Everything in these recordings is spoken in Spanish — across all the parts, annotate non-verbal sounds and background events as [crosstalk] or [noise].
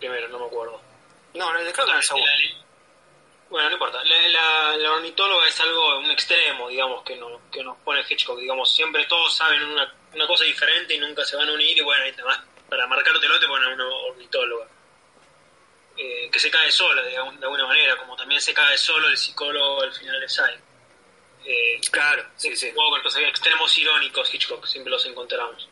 primero, no me acuerdo. No, no, creo que en el segundo. Bueno, no importa. La, la, la ornitóloga es algo, un extremo, digamos, que, no, que nos pone Hitchcock. Digamos, siempre todos saben una, una cosa diferente y nunca se van a unir. Y bueno, ahí te vas, para marcártelo te ponen una ornitóloga. Eh, que se cae sola, de, de alguna manera, como también se cae solo el psicólogo al final de Sai. Eh, Claro, sí, sí. con los extremos irónicos Hitchcock, siempre los encontramos.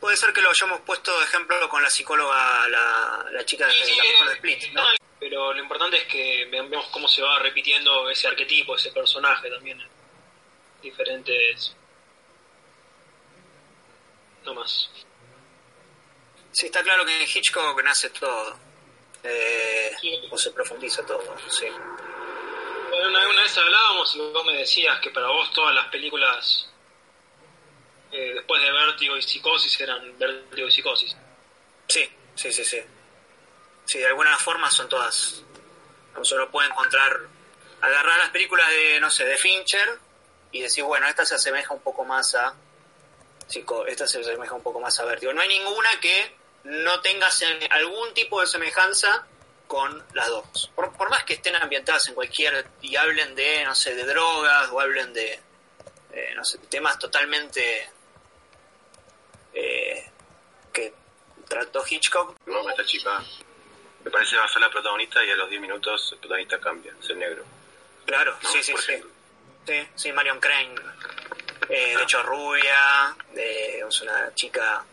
Puede ser que lo hayamos puesto de ejemplo con la psicóloga, la, la chica de Sí, la mujer de eh, Split, ¿no? pero lo importante es que ve- vemos cómo se va repitiendo ese arquetipo, ese personaje también en diferentes... No más. Sí, está claro que en Hitchcock nace todo. Eh, Sí. O se profundiza todo, sí. Bueno, una, una vez hablábamos y vos me decías que para vos todas las películas eh, después de Vértigo y Psicosis eran Vértigo y Psicosis. Sí, sí, sí, sí. Sí, de alguna forma son todas. Uno puede encontrar, agarrar las películas de, no sé, de Fincher y decir, bueno, esta se asemeja un poco más a. Psico, esta se asemeja un poco más a Vértigo. No hay ninguna que no tenga algún tipo de semejanza con las dos. Por, por más que estén ambientadas en cualquier. y hablen de, no sé, de drogas o hablen de. eh, no sé, temas totalmente. Eh, que trató Hitchcock, No, esta chica me parece va a ser la protagonista y a los 10 minutos el protagonista cambia, es el negro. Claro, ¿no? sí, sí, Por sí. ejemplo. Sí, sí, Marion Crane. Eh, de hecho, rubia, es una chica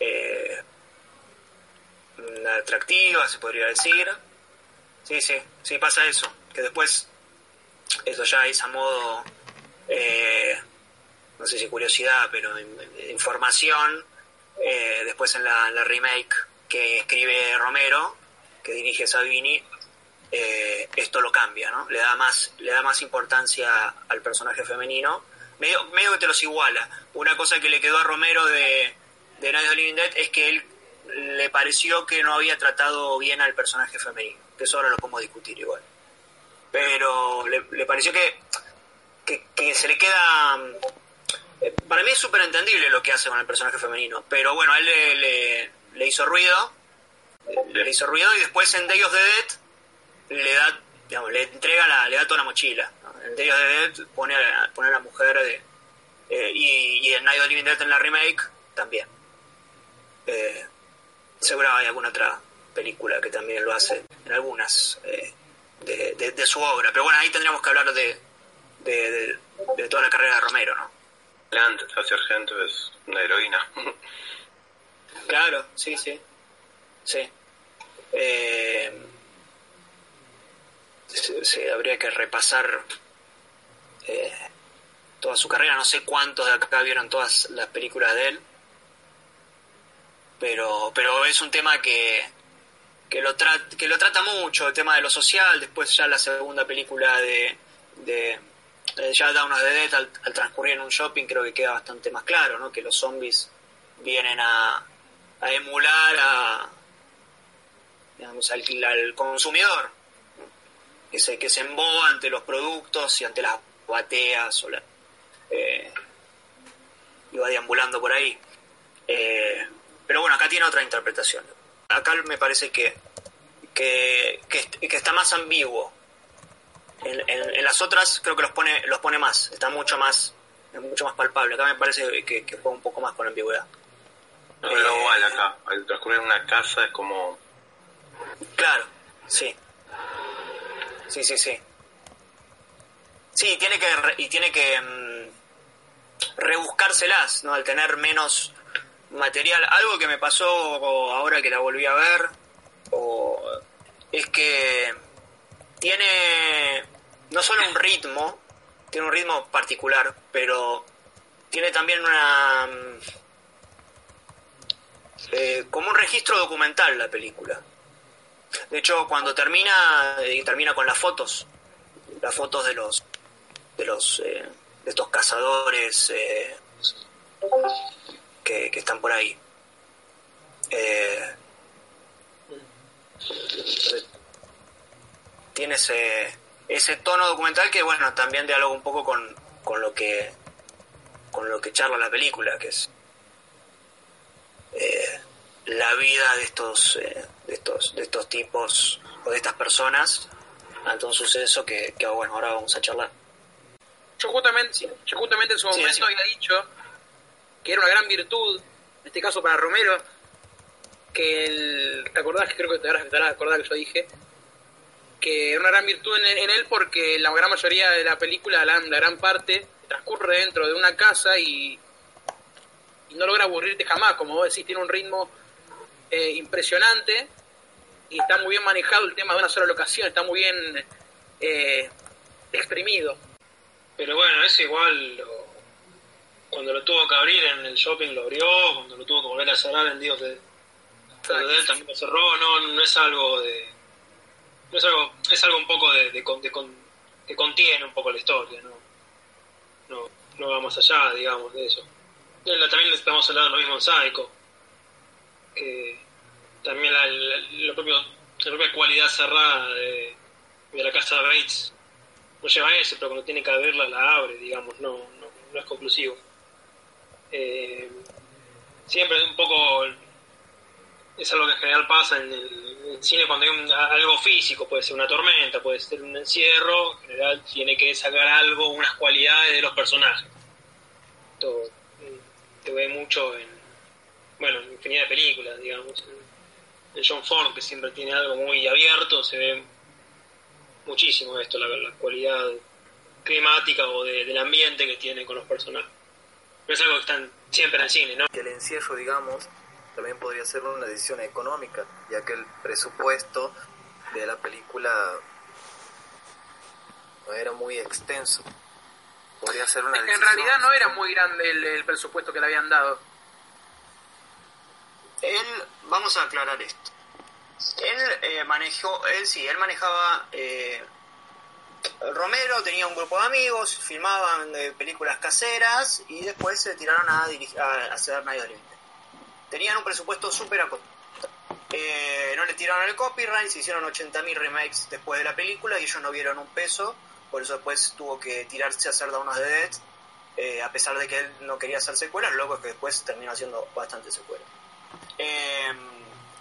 eh, atractiva, se podría decir. Sí, sí, sí, pasa eso. Que después, eso ya es a modo, eh, no sé si curiosidad, pero in- información. eh, después en la, remake que escribe Romero, que dirige Savini, eh, esto lo cambia, ¿no? Le da más, le da más importancia al personaje femenino. Medio, medio que te los iguala. Una cosa que le quedó a Romero de, de Night of Living Dead es que él le pareció que no había tratado bien al personaje femenino. Que eso ahora lo podemos discutir igual. Pero le, pareció que, que se le queda... Para mí es súper entendible lo que hace con el personaje femenino. Pero bueno, a él le, le, hizo ruido. Le hizo ruido y después en Day of the Dead le da, digamos, le entrega la, le da toda la mochila. En Day of the Dead pone a, pone a la mujer de, eh, y, y en Night of Living Dead en la remake también. Eh, seguro hay alguna otra película que también lo hace, en algunas eh, de, su obra. Pero bueno, ahí tendríamos que hablar de- de toda la carrera de Romero, ¿no? Plant, la sargento, es una heroína. [laughs] Claro, sí, sí. Sí. Eh, sí, habría que repasar eh, toda su carrera. No sé cuántos de acá vieron todas las películas de él. Pero, pero es un tema que, que, lo tra- que lo trata mucho, el tema de lo social. Después ya la segunda película de, de ya Down of the Dead, al, transcurrir en un shopping, creo que queda bastante más claro, ¿no? Que los zombies vienen a, a emular a, digamos, al, al consumidor, que se, que se emboba ante los productos y ante las bateas o la, eh, y va deambulando por ahí. Eh, pero bueno, acá tiene otra interpretación. Acá me parece que, que, que está más ambiguo. En, en- en las otras creo que los pone, los pone más, está mucho más, es mucho más palpable. Acá me parece que, que juega un poco más con la ambigüedad. No, pero igual acá, al transcurrir una casa es como... Claro, sí. Sí, sí, sí. Sí, tiene que y tiene que mm, rebuscárselas, ¿no? Al tener menos material. Algo que me pasó ahora que la volví a ver o, es que tiene no solo un ritmo, tiene un ritmo particular, pero tiene también una mm, eh, como un registro documental la película. De hecho, cuando termina, eh, termina con las fotos, las fotos de los, de los, eh, de estos cazadores eh, que, que están por ahí. Tiene ese, ese tono documental que, bueno, también dialoga un poco con, con lo que, con lo que charla la película, que es, eh, la vida de estos, eh, de estos, de estos tipos o de estas personas ante un suceso que, que bueno, ahora vamos a charlar. Yo justamente, yo justamente en su Sí, momento sí. había dicho que era una gran virtud, en este caso para Romero, que el, ¿te acordás? Que creo que te te habrás acordado que yo dije que era una gran virtud en, en él porque la gran mayoría de la película, la, la gran parte, transcurre dentro de una casa y, y no logra aburrirte jamás, como vos decís, tiene un ritmo eh, impresionante y está muy bien manejado el tema de una sola locación, está muy bien eh, exprimido. Pero bueno, eso igual lo- cuando lo tuvo que abrir en el shopping lo abrió, cuando lo tuvo que volver a cerrar en Dios de, de él también lo cerró, no, no es algo de... Es algo, es algo un poco de, de de que contiene un poco la historia, ¿no? No, va más allá, digamos, de eso. La- también estamos hablando de lo mismo en Psycho, que también la, la, lo propio- la propia cualidad cerrada de, de la casa de Bates no lleva a eso, pero cuando tiene que abrirla la abre, digamos, no, no, no es conclusivo. Eh, siempre un poco es algo que en general pasa en el, cine cuando hay un- algo físico, puede ser una tormenta, puede ser un encierro, en general tiene que sacar algo, unas cualidades de los personajes. Esto mm, se ve mucho en, bueno, en infinidad de películas, digamos. En, John Ford, que siempre tiene algo muy abierto, se ve muchísimo esto, la, la cualidad climática o de- del ambiente que tiene con los personajes. Pero es algo que están siempre en el cine, ¿no? el encierro, digamos, también podría ser una decisión económica, ya que el presupuesto de la película no era muy extenso. Podría ser una que en decisión- realidad no era muy grande el, el presupuesto que le habían dado. Él, vamos a aclarar esto. Él eh, manejó, él sí, él manejaba. eh, Romero tenía un grupo de amigos, filmaban eh, películas caseras y después se tiraron a, dirig- a hacer Night of the Living Dead. Tenían un presupuesto súper acotado. Eh, no le tiraron el copyright, se hicieron 80.000 remakes después de la película y ellos no vieron un peso, por eso después tuvo que tirarse a hacer Dawn of the Dead, eh, a pesar de que él no quería hacer secuelas, luego es que después terminó haciendo bastante secuelas. Eh,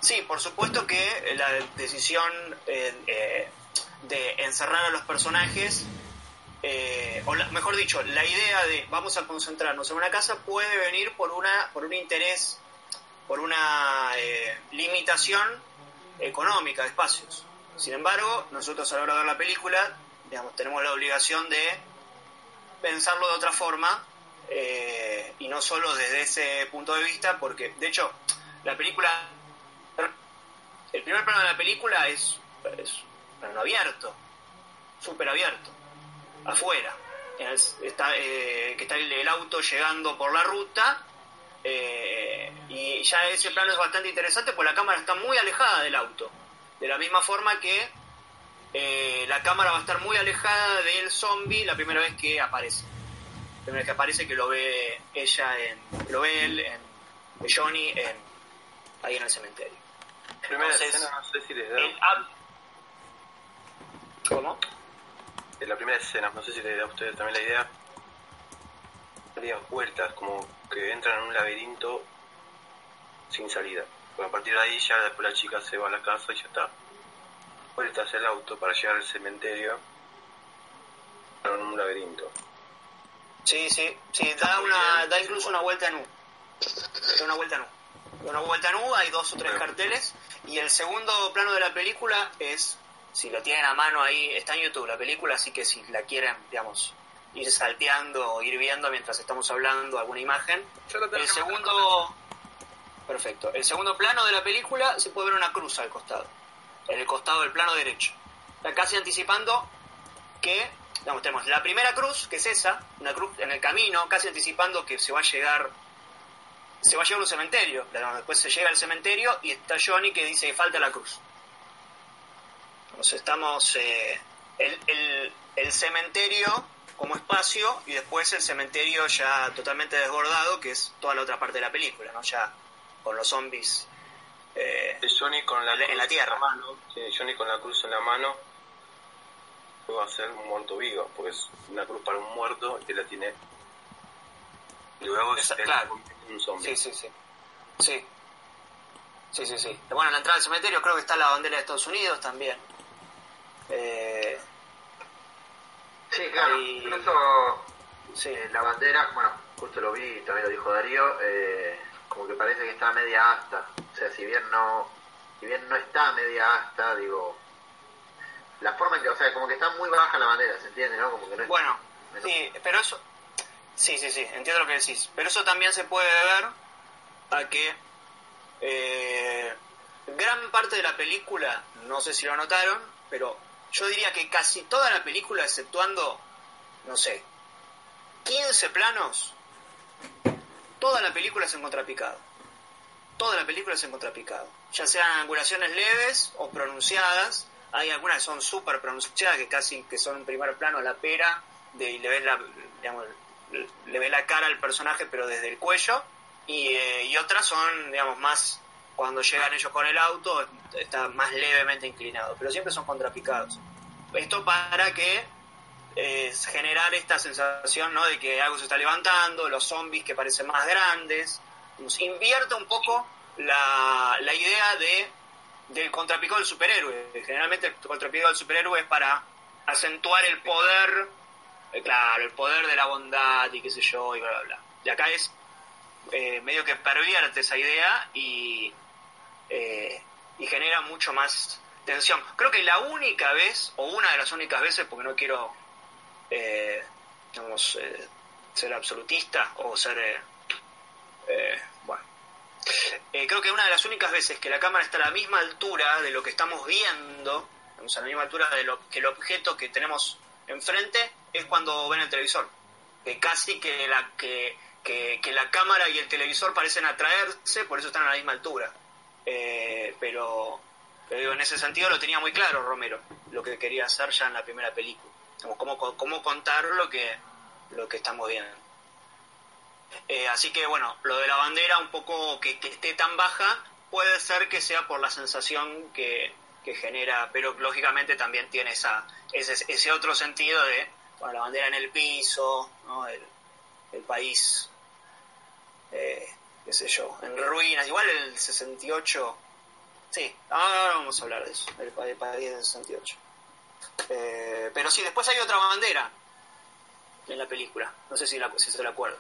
sí, por supuesto que la decisión de encerrar a los personajes, o la- mejor dicho, la idea de vamos a concentrarnos en una casa puede venir por una por un interés, por una eh, limitación económica de espacios. Sin embargo, nosotros a la hora de ver la película, digamos, tenemos la obligación de pensarlo de otra forma eh, y no solo desde ese punto de vista, porque de hecho la película, el primer plano de la película es, es plano abierto, súper abierto, afuera, Es- está, eh, que está el auto llegando por la ruta eh, y ya ese plano es bastante interesante porque la cámara está muy alejada del auto, de la misma forma que eh, la cámara va a estar muy alejada del zombie la primera vez que aparece. La primera vez que aparece que lo ve ella en. lo ve él en. Johnny en. ahí en el cementerio. Primera Entonces, escena, no sé si les da. El ¿Cómo? En la primera escena, no sé si les da a ustedes también la idea. Darían vueltas, como que entran en un laberinto sin salida. Porque a partir de ahí ya después la chica se va a la casa y ya está. Vueltas el auto para llegar al cementerio. Pero en un laberinto. Sí, sí, sí, da, una, da incluso una vuelta en U. Da una vuelta en U. Da una vuelta en U, hay dos o tres carteles. Y el segundo plano de la película es, si lo tienen a mano ahí, está en YouTube la película, así que si la quieren, digamos, ir salteando o ir viendo mientras estamos hablando alguna imagen. Yo lo tengo El segundo... Perfecto. El segundo plano de la película se puede ver una cruz al costado. En el costado del plano derecho. Está casi anticipando que, digamos, tenemos la primera cruz, que es esa, una cruz en el camino, casi anticipando que se va a llegar, se va a llegar a un cementerio. Después se llega al cementerio y está Johnny que dice que falta la cruz. Entonces estamos eh, el, el- el cementerio como espacio y después el cementerio ya totalmente desbordado, que es toda la otra parte de la película, ¿no? Ya con los zombies. eh, Es Johnny con la En la tierra. la mano. Sí, Johnny con la cruz en la mano. Va a ser un muerto vivo, porque es una cruz para un muerto y la tiene. Y luego es claro. un zombie. Sí, sí, sí. Sí. Sí, sí, sí. Bueno, en la entrada del cementerio creo que está la bandera de Estados Unidos también. Eh, Sí, claro. Ahí- Incluso sí. eh, la bandera, bueno, justo lo vi y también lo dijo Darío, eh, como que parece que está media asta. O sea, si bien no, si bien no está media asta, digo, la forma en que, o sea, como que está muy baja la bandera, ¿se entiende, no? Como que no es- Bueno, menos- sí, pero eso... Sí, sí, sí, entiendo lo que decís. Pero eso también se puede ver a que eh, gran parte de la película, no sé si lo notaron, pero yo diría que casi toda la película, exceptuando, no sé, 15 planos, toda la película es en contrapicado. Toda la película es en contrapicado. Ya sean angulaciones leves o pronunciadas. Hay algunas que son súper pronunciadas, que casi que son en primer plano la pera, de, y le ves la, digamos, le ve la cara al personaje, pero desde el cuello. Y, eh, y otras son, digamos, más cuando llegan ellos con el auto, está más levemente inclinado, pero siempre son contrapicados. Esto para que eh, generar esta sensación ¿no? de que algo se está levantando, los zombies que parecen más grandes, nos invierte un poco la, idea de del contrapicado del superhéroe. Generalmente el contrapicado del superhéroe es para acentuar el poder, eh, claro, el poder de la bondad y qué sé yo, y bla, bla, bla. Y acá es eh, medio que pervierte esa idea y, eh, y genera mucho más tensión. Creo que la única vez, o una de las únicas veces, porque no quiero, eh, eh, ser absolutista o ser, eh, eh, bueno, creo que una de las únicas veces que la cámara está a la misma altura de lo que estamos viendo, digamos, a la misma altura de lo que el objeto que tenemos enfrente, es cuando ven el televisor. Que casi que la, que, que, que la cámara y el televisor parecen atraerse, por eso están a la misma altura. Eh, pero, pero digo, en ese sentido lo tenía muy claro Romero, lo que quería hacer ya en la primera película. Como, cómo, cómo contar lo que, lo que estamos viendo. Eh, así que bueno, lo de la bandera un poco que, que esté tan baja puede ser que sea por la sensación que, que genera, pero lógicamente también tiene esa, ese, ese otro sentido de bueno, la bandera en el piso, el, el país, eh, qué sé yo, en ruinas, igual el 68, sí, ahora vamos a hablar de eso, el, pa- el país del 68. Eh, pero sí, después hay otra bandera en la película, no sé si, si se la acuerdan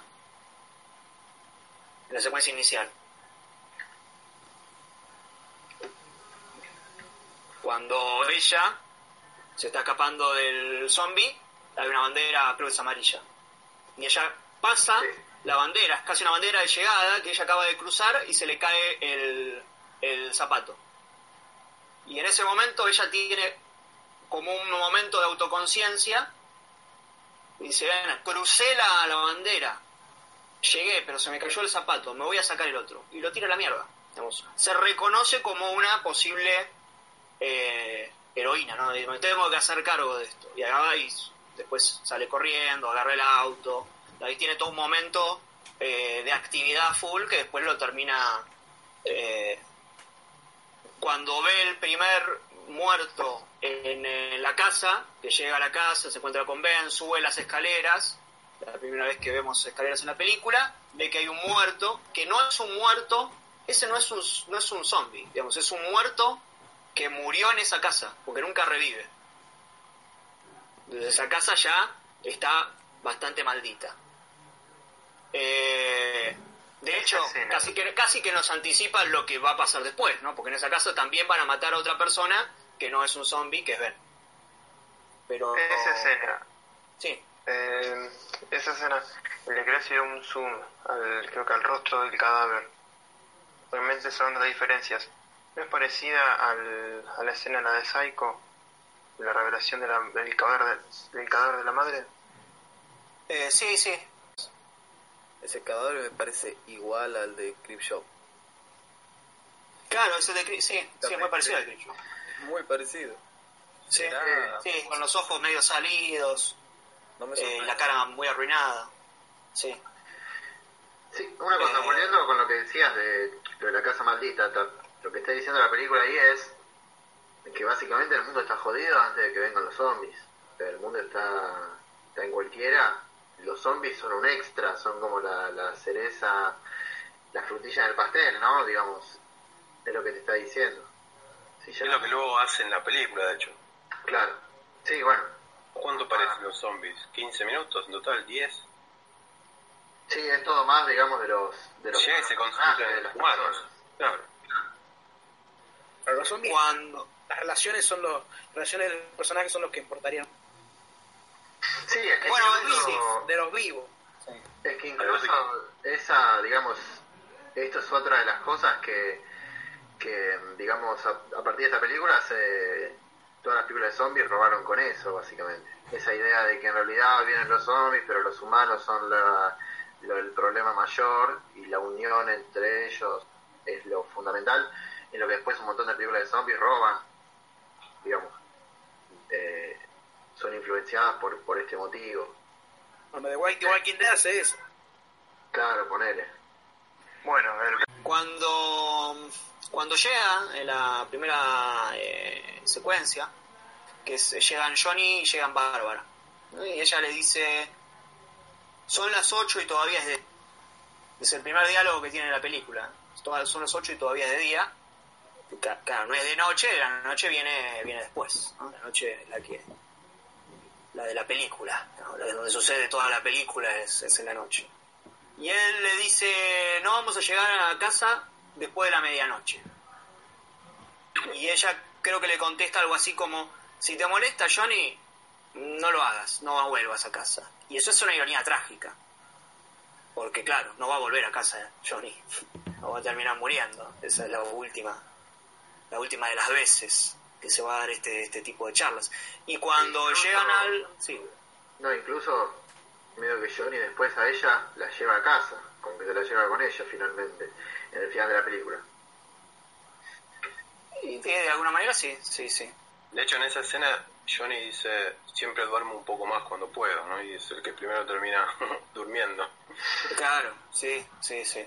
en la secuencia inicial. Cuando ella se está escapando del zombie, hay una bandera, creo que es amarilla. Y ella pasa, la bandera, es casi una bandera de llegada, que ella acaba de cruzar y se le cae el, el zapato. Y en ese momento ella tiene como un momento de autoconciencia dice, "Bueno, crucé la, la bandera, llegué, pero se me cayó el zapato, me voy a sacar el otro. Y lo tira a la mierda. Se reconoce como una posible eh, heroína, ¿no? Y me tengo que hacer cargo de esto. Y y después sale corriendo, agarra el auto. Ahí tiene todo un momento eh, de actividad full que después lo termina... eh, cuando ve el primer muerto en, la casa, que llega a la casa, se encuentra con Ben, sube las escaleras, la primera vez que vemos escaleras en la película, ve que hay un muerto, que no es un muerto, ese no es un, no es un zombie, digamos, es un muerto que murió en esa casa, porque nunca revive. Entonces esa casa ya está bastante maldita. Eh, de hecho, casi que, casi que nos anticipa lo que va a pasar después, ¿no? Porque en esa casa también van a matar a otra persona que no es un zombie, que es Ben. Pero... Esa escena, Sí, eh, esa escena, le quería hacer un zoom, al, creo que al rostro del cadáver. Realmente son las diferencias. ¿No es parecida al, a la escena en la de Psycho? La revelación de la- del, cadáver de, del cadáver de la madre. Eh, sí, sí. Ese cadáver me parece igual al de Creepshow. Claro, ese de Cri- sí, sí, es muy parecido al Creepshow. Muy parecido. Sí, sí, con los ojos medio salidos, No me eh, la cara muy arruinada. Sí. Sí, una cosa, Eh. volviendo con lo que decías de, lo de la casa maldita, ta- lo que está diciendo la película ahí es que básicamente el mundo está jodido antes de que vengan los zombies. O sea, el mundo está, está en cualquiera. Los zombies son un extra, son como la, la cereza, la frutilla del pastel, ¿no? Digamos, es lo que te está diciendo. Si ya- Es lo que luego hace en la película, de hecho. Claro. Sí, bueno. ¿Cuánto parecen los zombies? ¿15 minutos en total? ¿10? Sí, es todo más, digamos, de los... De los Sí, se concentran de en los humanos. Claro. Para los zombies, Cuando... las relaciones son los, las relaciones de los personajes son los que importarían. Sí, es que Bueno, incluso- De los vivos. Es que incluso esa, digamos, esto es otra de las cosas que, que digamos, a, a partir de esta película, se, todas las películas de zombies robaron con eso, básicamente. Esa idea de que en realidad vienen los zombies, pero los humanos son la- lo- el problema mayor y la unión entre ellos es lo fundamental, en lo que después un montón de películas de zombies roban, digamos, eh, son influenciadas por, por este motivo. Bueno, The Walking, The Walking Dead hace eso. Claro, ponele. Bueno, el Cuando, cuando llega en la primera eh, secuencia, que es, llegan Johnny y llegan Bárbara, ¿no? y ella le dice, son las 8 y todavía es de... Es el primer diálogo que tiene la película. Son las 8 y todavía es de día. Claro, no es de noche, la noche viene, viene después. ¿no? La noche la que... La de la película, la de donde sucede toda la película es, es en la noche. Y él le dice, no vamos a llegar a casa después de la medianoche. Y ella creo que le contesta algo así como, si te molesta Johnny, no lo hagas, no vuelvas a casa. Y eso es una ironía trágica. Porque claro, no va a volver a casa Johnny. [laughs] O va a terminar muriendo. Esa es la última, la última de las veces que se va a dar este, este tipo de charlas. Y cuando Incluso- llegan al... Sí, No, incluso medio que Johnny después a ella la lleva a casa, como que se la lleva con ella finalmente, en el final de la película. y de, de alguna manera sí, sí, sí. De hecho, en esa escena, Johnny dice, siempre duermo un poco más cuando puedo, ¿no? Y es el que primero termina [laughs] durmiendo. Claro, sí, sí, sí.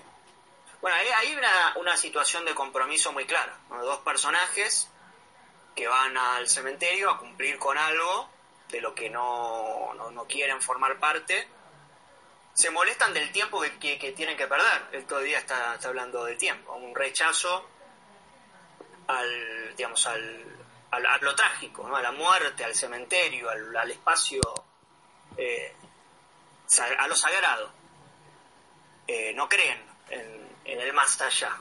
Bueno, ahí hay una, una situación de compromiso muy clara. ¿no? Dos personajes que van al cementerio a cumplir con algo de lo que no, no, no quieren formar parte. Se molestan del tiempo que, que- que tienen que perder. Él todavía está, está hablando del tiempo. Un rechazo al, digamos, al, al- a lo trágico, ¿no? a la muerte, al cementerio, al, al espacio, eh, a lo sagrado eh, no creen en, en el más allá.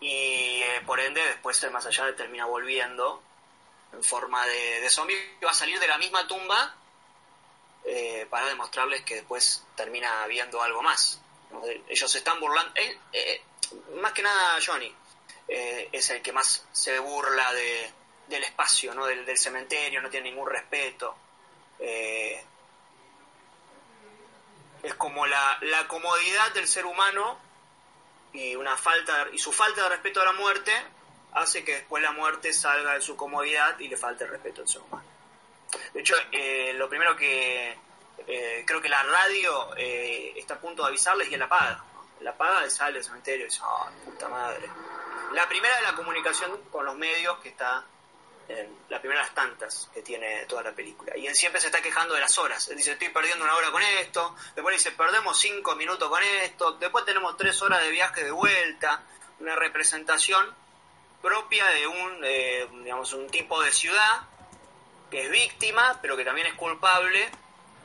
Y eh, por ende después el más allá termina volviendo en forma de, de zombie va a salir de la misma tumba eh, para demostrarles que después termina viendo algo más. De- Ellos se están burlando, eh, más que nada Johnny, eh, es el que más se burla de, del espacio, ¿no? del, del cementerio, no tiene ningún respeto. Eh, es como la, la comodidad del ser humano y una falta y su falta de respeto a la muerte hace que después la muerte salga de su comodidad y le falte el respeto al ser humano. De hecho, eh, lo primero que eh, creo que la radio eh, está a punto de avisarles y él apaga. La apaga y sale del cementerio y dice, ¡ah, puta madre! La primera de la comunicación con los medios que está en las primeras tantas que tiene toda la película. Y él siempre se está quejando de las horas. Él dice, estoy perdiendo una hora con esto. Después dice, perdemos cinco minutos con esto. Después tenemos tres horas de viaje de vuelta. Una representación propia de un, eh, digamos, un tipo de ciudad que es víctima, pero que también es culpable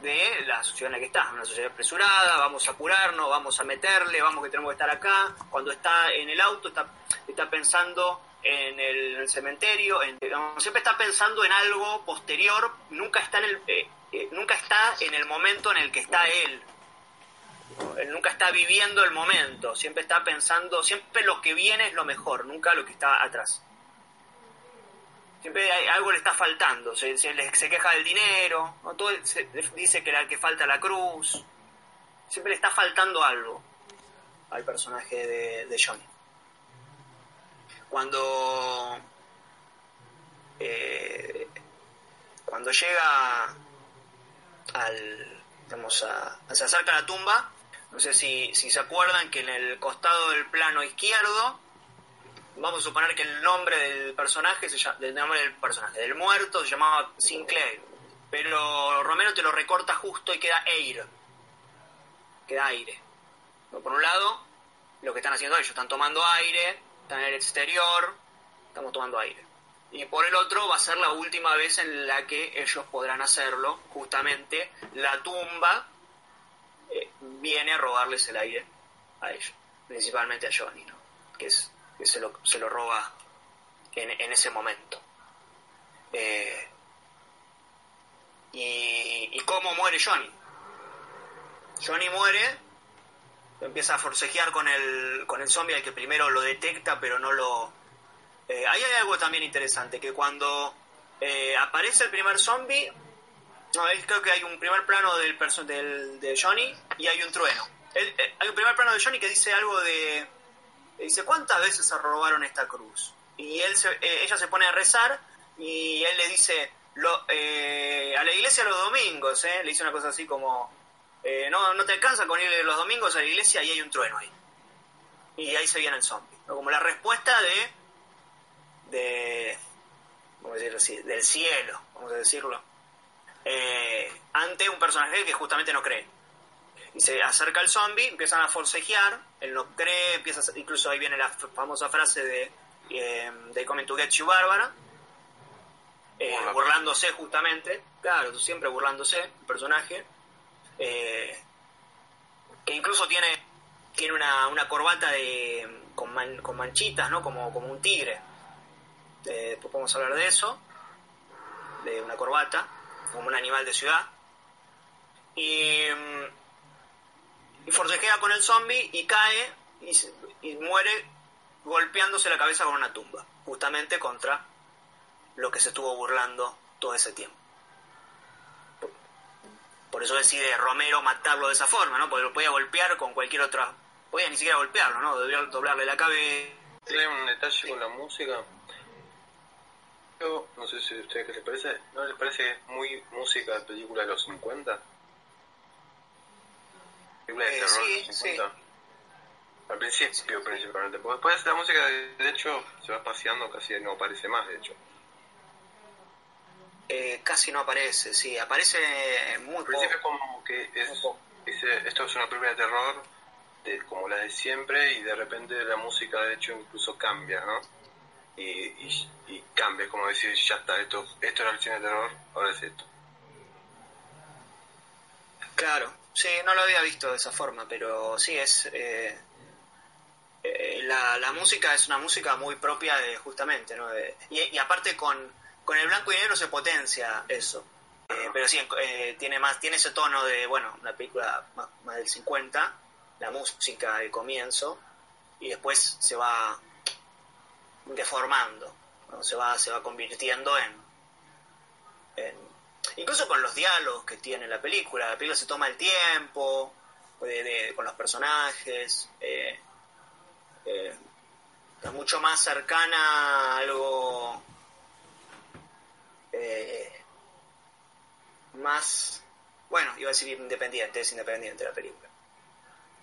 de la sociedad en la que está. Una sociedad apresurada, vamos a apurarnos, vamos a meterle, vamos que tenemos que estar acá. Cuando está en el auto, está, está pensando en el, en el cementerio, en- siempre está pensando en algo posterior, nunca está en el, eh, eh, nunca está en el momento en el que está él. Él nunca está viviendo el momento, siempre está pensando, siempre lo que viene es lo mejor, nunca lo que está atrás. Siempre hay- algo le está faltando, se, se, se queja del dinero, dice que la que falta la cruz, siempre le está faltando algo al personaje de, de Johnny. Cuando eh, cuando llega al digamos a, se acerca a la tumba no sé si, si se acuerdan que en el costado del plano izquierdo vamos a suponer que el nombre del personaje se llama, del nombre del personaje del muerto se llamaba Sinclair pero Romero te lo recorta justo y queda air queda aire. Por un lado lo que están haciendo ellos están tomando aire están en el exterior, estamos tomando aire. Y por el otro va a ser la última vez en la que ellos podrán hacerlo, justamente la tumba eh, viene a robarles el aire a ellos, principalmente a Johnny, ¿no? que, es, que se, lo, se lo roba en, en ese momento. Eh, ¿Y cómo muere Johnny? Johnny muere, empieza a forcejear con el, con el zombie, al que primero lo detecta, pero no lo... Eh, ahí hay algo también interesante, que cuando eh, aparece el primer zombie, creo que hay un primer plano del, del de Johnny y hay un trueno. Eh, hay un primer plano de Johnny que dice algo de... Dice, ¿cuántas veces se robaron esta cruz? Y él se- ella se pone a rezar y él le dice, a la iglesia los domingos, ¿eh? Le dice una cosa así como, eh, no, no te alcanza con ir los domingos a la iglesia y hay un trueno ahí. Y ahí se viene el zombie. ¿no? Como la respuesta de, de, ¿cómo decirlo así? Del cielo, vamos a decirlo. eh, ante un personaje que justamente no cree. Y se acerca el zombie, empiezan a forcejear, él no cree, empieza a- incluso ahí viene la famosa frase de eh, They coming to get you, Bárbara, eh, burlándose justamente, claro, siempre burlándose, el personaje, eh, que incluso tiene tiene una, una corbata de con, man- con manchitas, ¿no? Como, como un tigre. Eh, después podemos hablar de eso, de una corbata, como un animal de ciudad. Y, mm, y forcejea con el zombie y cae y, y muere golpeándose la cabeza con una tumba, justamente contra lo que se estuvo burlando todo ese tiempo. Por, eso decide Romero matarlo de esa forma, ¿no? Porque lo podía golpear con cualquier otra... Podía ni siquiera golpearlo, ¿no? Debía doblarle la cabeza. Tiene un detalle con la música. Yo, no sé si a ustedes qué les parece. ¿No les parece que es muy música de película de los 50? Película de Eh, terror sí, de los 50. Al principio, principalmente. Porque después la música, de, de hecho, se va paseando, casi no aparece más, de hecho. Eh, casi no aparece, sí, aparece muy Al principio poco. como que es, dice, esto es una película de terror de, como la de siempre y de repente la música de hecho incluso cambia, ¿no? Y, y, y cambia, es como decir, ya está, esto, esto era el cine de terror, ahora es esto. Claro, sí, no lo había visto de esa forma, pero sí es... eh, eh, la, la música es una música muy propia de justamente, ¿no? De- y, y aparte con, con el blanco y negro se potencia eso. Eh, pero sí, eh, tiene más tiene ese tono de, bueno, una película más, del 50, la música del comienzo, y después se va deformando, se, va, se va convirtiendo en, Incluso con los diálogos que tiene la película, la película se toma el tiempo de- de- con los personajes, eh, eh, está mucho más cercana a algo eh, más, bueno, iba a decir independiente, es independiente la película,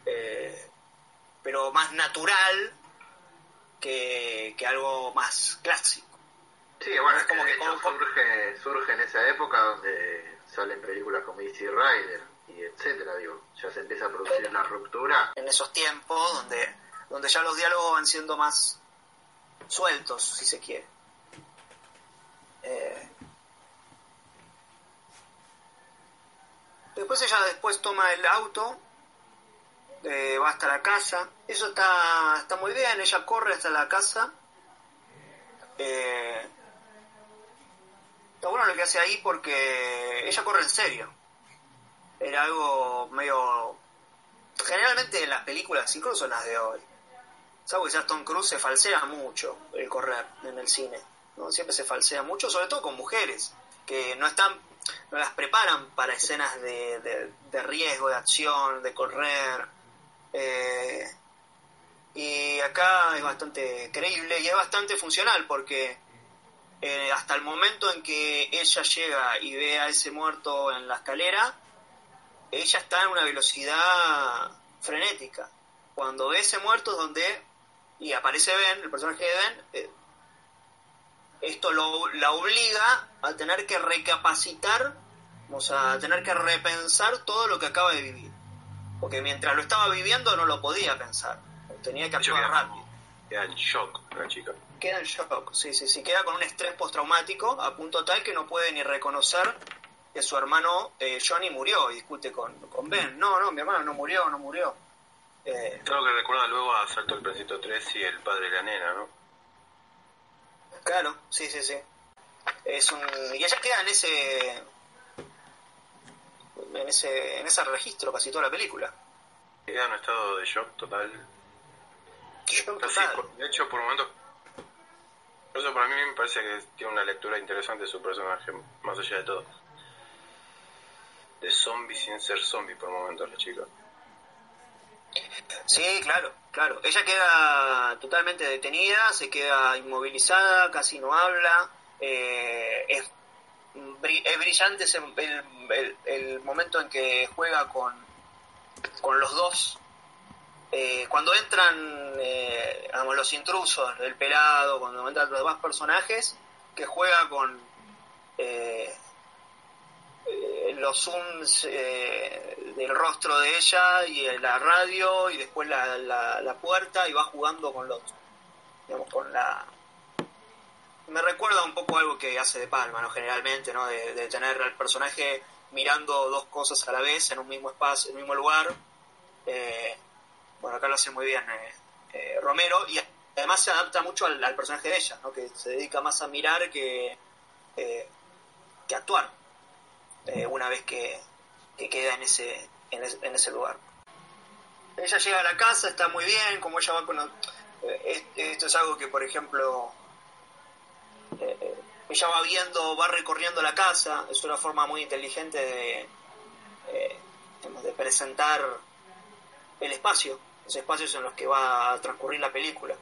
Eh, pero más natural que, que algo más clásico. Sí, bueno, Es como que que surge, surge en esa época donde salen películas como Easy Rider y etcétera, digo, ya se empieza a producir una ruptura. en esos tiempos donde, donde ya los diálogos van siendo más sueltos, si se quiere. Eh, después ella después toma el auto, eh, va hasta la casa, eso está, está muy bien, ella corre hasta la casa. Eh, está bueno lo que hace ahí porque ella corre en serio. Era algo medio generalmente en las películas, incluso en las de hoy, salvo que Tom Cruise, se falsea mucho el correr en el cine. ¿no? Siempre se falsea mucho, sobre todo con mujeres, que no están, no las preparan para escenas de, de- riesgo, de acción, de correr. Eh, y acá es bastante creíble y es bastante funcional porque eh, hasta el momento en que ella llega y ve a ese muerto en la escalera, ella está en una velocidad frenética. Cuando ve ese muerto es donde, y aparece Ben, el personaje de Ben, eh, esto lo, la obliga a tener que recapacitar, o sea, a tener que repensar todo lo que acaba de vivir. Porque mientras lo estaba viviendo no lo podía pensar, tenía que actuar queda rápido. queda en shock la chica. Queda en shock, sí, sí, sí. Queda con un estrés postraumático a punto tal que no puede ni reconocer que su hermano eh, Johnny murió y discute con, con Ben. No, no, mi hermano no murió, no murió. Eh, Creo que recuerda luego a Salto el Precinto 3 y el padre de la nena, ¿no? Claro, sí, sí, sí. Es un... Y ella queda en ese... En ese, en ese registro casi toda la película. Queda en un estado de shock total. Shock Casi, total. de hecho, por momentos. Eso, para mí me parece que tiene una lectura interesante su personaje, más allá de todo. De zombie sin ser zombie, por momentos, la chica. Sí, claro, claro. Ella queda totalmente detenida, se queda inmovilizada, casi no habla. eh, es, es brillante el, momento en que juega con, con los dos. Eh, cuando entran eh, digamos, los intrusos, el pelado, cuando entran los demás personajes, que juega con los zooms eh, del rostro de ella y la radio y después la, la, la puerta y va jugando con los digamos con la me recuerda un poco algo que hace de Palma no generalmente no de, de tener al personaje mirando dos cosas a la vez en un mismo espacio en un mismo lugar. Eh, bueno acá lo hace muy bien eh, eh, Romero y además se adapta mucho al, al personaje de ella ¿no? que se dedica más a mirar que eh, que actuar eh, una vez que, que queda en ese, en ese, en ese lugar. Ella llega a la casa, está muy bien, como ella va con... eh, es- esto es algo que, por ejemplo, eh, eh, ella va viendo, va recorriendo la casa, es una forma muy inteligente de, eh, presentar el espacio, los espacios en los que va a transcurrir la película.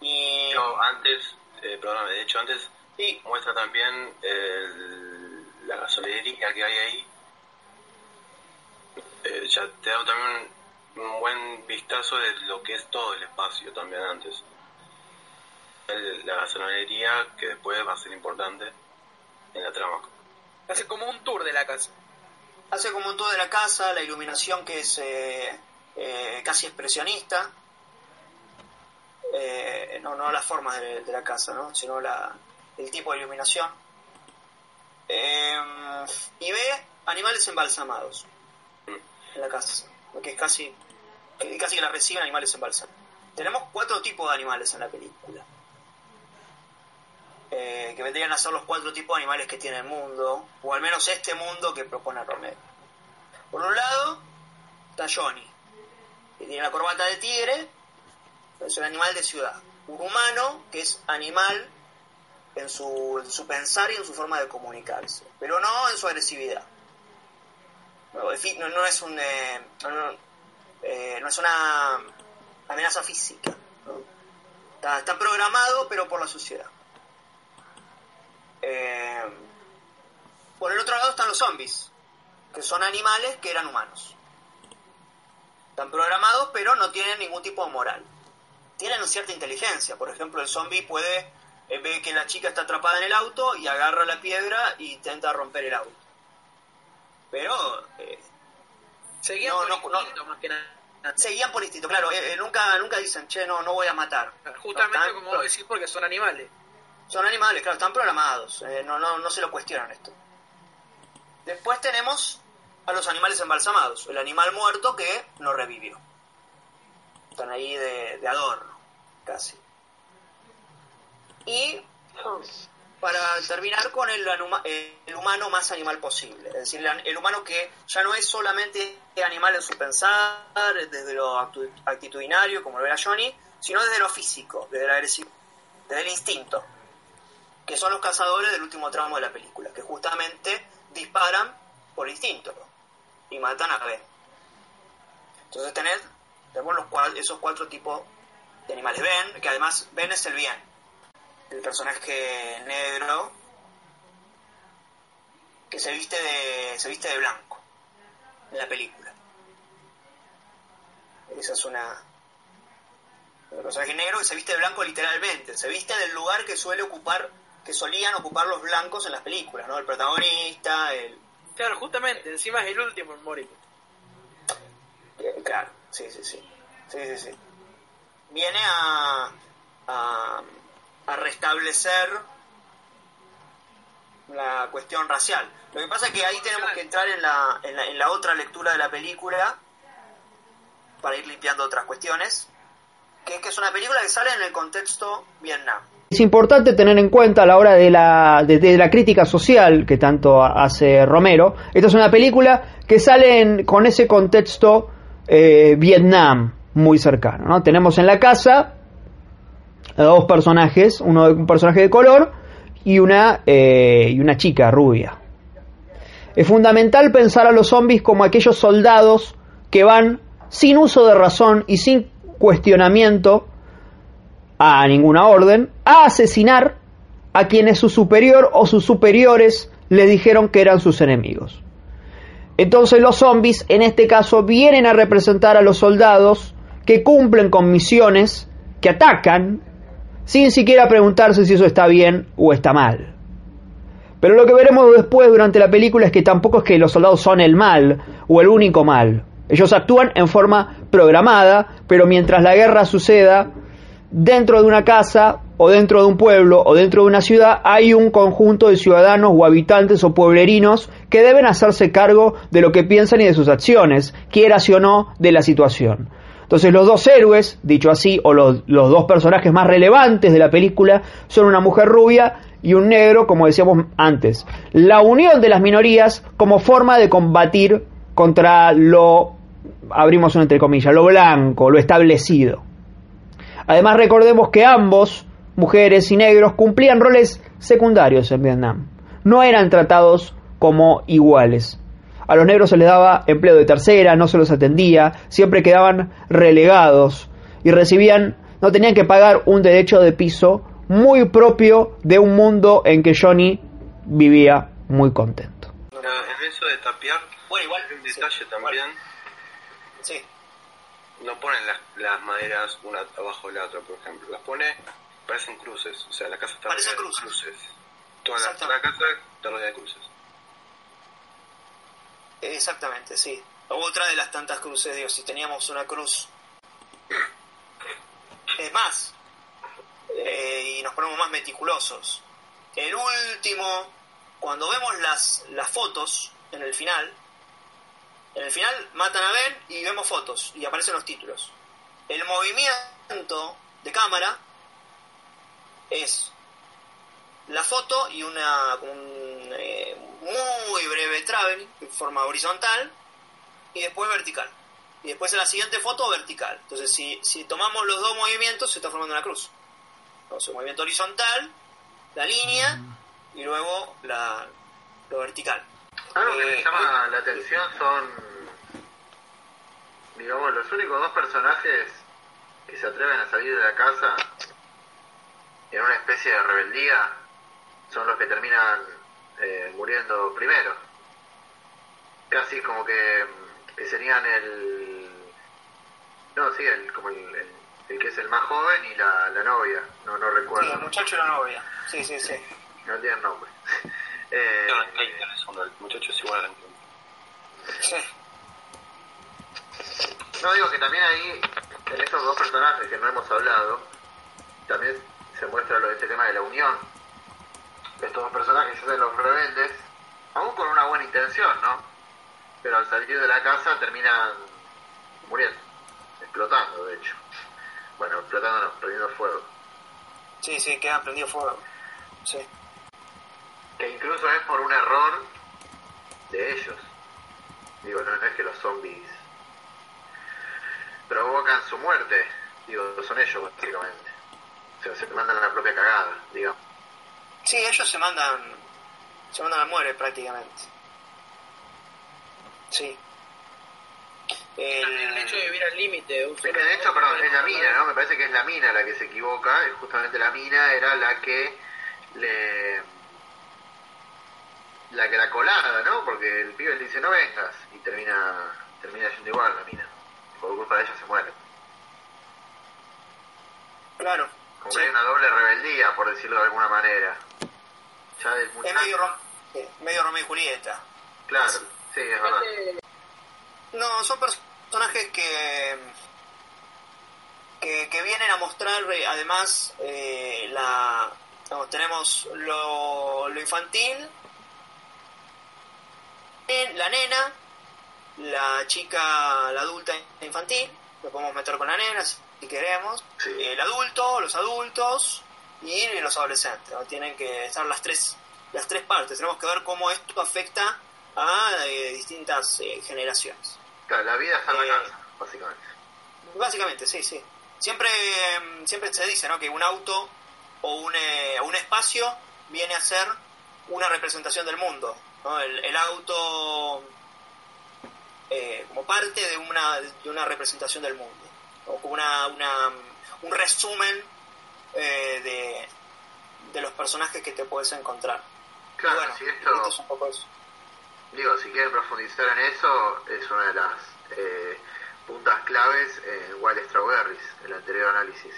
Y... Yo antes, eh, perdóname, de hecho antes Sí, muestra también el- la que hay ahí. Eh, ya te da también un, un buen vistazo de lo que es todo el espacio también antes. El- la gasolinería que después va a ser importante en la trama. Hace como un tour de la casa. hace como un todo de la casa, la iluminación que es eh, eh, casi expresionista. Eh, no, no la forma de, de la casa, ¿no? sino la, el tipo de iluminación. Eh, y ve animales embalsamados en la casa, que es casi, casi que la reciben animales embalsamados. Tenemos cuatro tipos de animales en la película. Eh, que vendrían a ser los cuatro tipos de animales que tiene el mundo, o al menos este mundo que propone Romero. Por un lado está Johnny, que tiene la corbata de tigre, es un animal de ciudad. Un humano que es animal en su, en su pensar y en su forma de comunicarse, pero no en su agresividad. No, es un eh, eh, una amenaza física. Está, está programado, pero por la sociedad. Eh, por el otro lado están los zombies, que son animales que eran humanos. Están programados, pero no tienen ningún tipo de moral. Tienen cierta inteligencia. Por ejemplo, el zombie puede ver que la chica está atrapada en el auto y agarra la piedra y intenta romper el auto. Pero eh, Seguían No, por no, instinto, más que nada. seguían por instinto. Claro, eh, eh, nunca, nunca dicen, che, no, no voy a matar. Justamente Están- como vos decís, porque son animales. Son animales, claro, están programados, eh, no, no, no se lo cuestionan esto. Después tenemos a los animales embalsamados, el animal muerto que no revivió. Están ahí de, de adorno, casi. Y [clears throat] para terminar con el, el humano más animal posible, es decir, el, humano que ya no es solamente animal en su pensar, desde lo actitudinario, como lo era Johnny, sino desde lo físico, desde la agresividad, desde el instinto que son los cazadores del último tramo de la película, que justamente disparan por instinto y matan a Ben. Entonces tenés, tenemos los esos cuatro tipos de animales. Ben, que además Ben es el bien, el personaje negro que se viste de, se viste de blanco en la película. Esa es una, el personaje negro que se viste de blanco literalmente, se viste del lugar que suele ocupar, que solían ocupar los blancos en las películas, ¿no? El protagonista, el... Claro, justamente, encima es el último en morir. eh, claro, sí, sí, sí, sí, sí, sí. viene a, a, a restablecer la cuestión racial. Lo que pasa es que ahí tenemos que entrar en la, en la, otra lectura de la película para ir limpiando otras cuestiones, que es que es una película que sale en el contexto Vietnam. Es importante tener en cuenta a la hora de la, de, la crítica social que tanto hace Romero. Esta es una película que sale con ese contexto eh, Vietnam muy cercano. ¿no? Tenemos en la casa dos personajes, uno de- un personaje de color y una, eh, y una chica rubia. Es fundamental pensar a los zombies como aquellos soldados que van sin uso de razón y sin cuestionamiento a ninguna orden a asesinar a quienes su superior o sus superiores le dijeron que eran sus enemigos. Entonces los zombies en este caso vienen a representar a los soldados que cumplen con misiones, que atacan, sin siquiera preguntarse si eso está bien o está mal. Pero lo que veremos después durante la película es que tampoco es que los soldados son el mal o el único mal. Ellos actúan en forma programada, pero mientras la guerra suceda, dentro de una casa o dentro de un pueblo o dentro de una ciudad hay un conjunto de ciudadanos o habitantes o pueblerinos que deben hacerse cargo de lo que piensan y de sus acciones, quieras o no de la situación. Entonces los dos héroes, dicho así, o los, dos personajes más relevantes de la película son una mujer rubia y un negro, como decíamos antes. La unión de las minorías como forma de combatir contra lo, abrimos una entre comillas, lo blanco, lo establecido. Además recordemos que ambos, mujeres y negros, cumplían roles secundarios en Vietnam. No eran tratados como iguales. A los negros se les daba empleo de tercera, no se los atendía, siempre quedaban relegados y recibían, no tenían que pagar un derecho de piso muy propio de un mundo en que Johnny vivía muy contento. En eso de tapiar, Bueno, igual. un detalle también. Sí. No ponen las, las maderas una abajo de la otra, por ejemplo. Las pone, parecen cruces. O sea, la casa está rodeada de cruces. Toda la, la casa está rodeada de cruces. Exactamente, sí. Otra de las tantas cruces, digo, si teníamos una cruz. Es más, eh, y nos ponemos más meticulosos. El último, cuando vemos las, las fotos en el final, en el final matan a Ben y vemos fotos y aparecen los títulos. El movimiento de cámara es la foto y una un, muy breve travel de forma horizontal y después vertical. Y después en la siguiente foto vertical. Entonces si, si tomamos los dos movimientos se está formando una cruz. Entonces movimiento horizontal, la línea y luego la, lo vertical. Algo que Eh, me llama la atención son, digamos, los únicos dos personajes que se atreven a salir de la casa en una especie de rebeldía son los que terminan eh, muriendo primero. Casi como que, que serían el... No, sí, el, como el, el- el que es el más joven y la, la novia. No, no Sí, recuerdo. el muchacho y la novia. Sí, sí, sí. [laughs] No tienen nombre. [laughs] Eh, No, el muchacho es igual. Sí. No digo que también ahí, en estos dos personajes que no hemos hablado, también se muestra lo de este tema de la unión. Estos dos personajes se hacen los rebeldes, aún con una buena intención, ¿no? Pero al salir de la casa terminan muriendo, explotando, de hecho. Bueno, explotando no, prendiendo fuego. Sí, sí, queda prendido fuego. Sí. Que incluso es por un error de ellos. Digo, no, no es que los zombies provocan su muerte. Digo, son ellos básicamente. O sea, se mandan a la propia cagada, digamos. Sí, ellos se mandan. Se mandan al muere prácticamente. Sí. El, El hecho de vivir al límite de un Es que de hecho, perdón, es la mina, ¿no? Me parece que es la mina la que se equivoca. Y justamente la mina era la que le. La que la colada, ¿no? Porque el pibe le dice no vengas. Y termina termina yendo igual la mina. Por culpa de ella se muere. Claro. Como Sí. que hay una doble rebeldía, por decirlo de alguna manera. Ya del Es muchacho. medio, Rom- sí, medio Romeo y Julieta. Claro, sí, es verdad. No, son personajes que. que que, vienen a mostrar eh, además eh, la tenemos lo, lo infantil eh, la nena la chica la adulta infantil lo podemos meter con la nena si queremos Sí. el adulto los adultos y los adolescentes ¿no? tienen que estar las tres las tres partes tenemos que ver cómo esto afecta a eh, distintas eh, generaciones Claro, la vida está en Eh, la básicamente. Básicamente, sí, sí. Siempre, mm, siempre se dice ¿no? que un auto o un, eh, un espacio viene a ser una representación del mundo. ¿no? El, el auto eh, como parte de una, de una representación del mundo. O como una, una, un resumen eh, de, de los personajes que te puedes encontrar. Claro, bueno, si esto, es un poco eso. digo, si quieren profundizar en eso, es una de las eh, puntas claves en Wild Strawberries, el anterior análisis.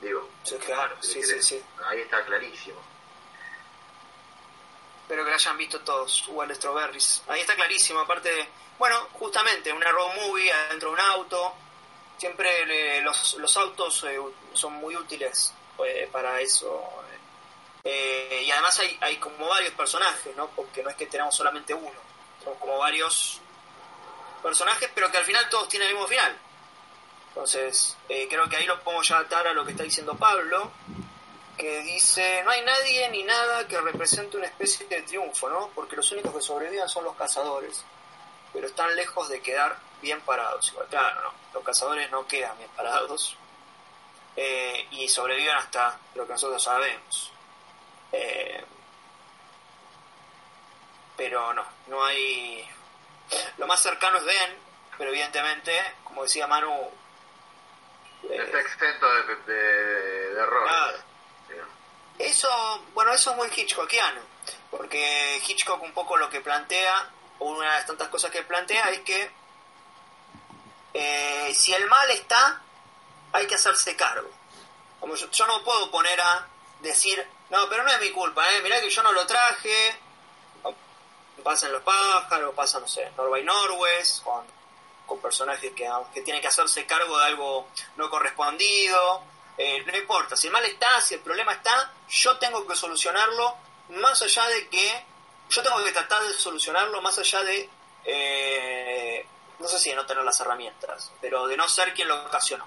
Digo, Sí, claro, si sí, sí, sí. ahí está clarísimo. Espero que lo hayan visto todos, Wild Strawberries. Ahí está clarísimo, aparte de, bueno, justamente una road movie adentro de un auto. Siempre los, los autos eh, son muy útiles eh, para eso. Eh, y además hay, hay como varios personajes, ¿no? Porque no es que tenemos solamente uno. Son como varios personajes, pero que al final todos tienen el mismo final. Entonces, eh, creo que ahí lo podemos ya atar a lo que está diciendo Pablo, que dice, no hay nadie ni nada que represente una especie de triunfo, ¿no? Porque los únicos que sobreviven son los cazadores, pero están lejos de quedar bien parados. Igual, claro, no, los cazadores no quedan bien parados eh, y sobreviven hasta lo que nosotros sabemos. Eh, pero no, no hay... Lo más cercano es Ben, pero evidentemente, como decía Manu, eh, Está exento de, de, de errores. Claro. digo. Eso, bueno, eso es muy Hitchcockiano, porque Hitchcock un poco lo que plantea, una de las tantas cosas que plantea, es que eh, si el mal está, hay que hacerse cargo. Como yo, yo no puedo poner a decir, no, pero no es mi culpa, ¿eh? mirá que yo no lo traje, pasan los pájaros, pasa, no sé, Norway Norwes, con, con personajes que, que tienen que hacerse cargo de algo no correspondido. Eh, no importa, si el mal está, si el problema está, yo tengo que solucionarlo más allá de que. Yo tengo que tratar de solucionarlo más allá de. eh, no sé si de no tener las herramientas, pero de no ser quien lo ocasionó.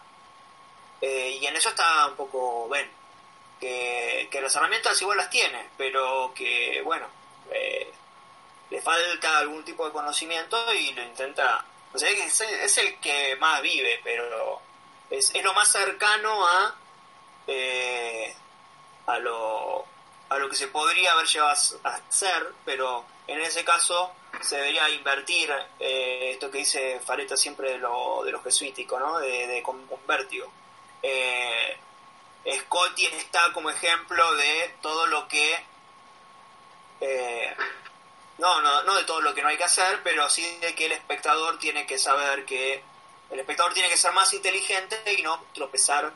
Eh, y en eso está un poco Ben, que, que las herramientas igual las tiene, pero que, bueno, eh, le falta algún tipo de conocimiento y lo intenta. O sea, es, es el que más vive, pero es, es lo más cercano a, eh, a, lo, a lo que se podría haber llegado a hacer, pero en ese caso se debería invertir eh, esto que dice Fareta siempre de lo, de lo jesuítico, ¿no? de, de con, con vértigo. Eh, Scotty está como ejemplo de todo lo que eh, no, no, no de todo lo que no hay que hacer, pero sí de que el espectador tiene que saber que el espectador tiene que ser más inteligente y no tropezar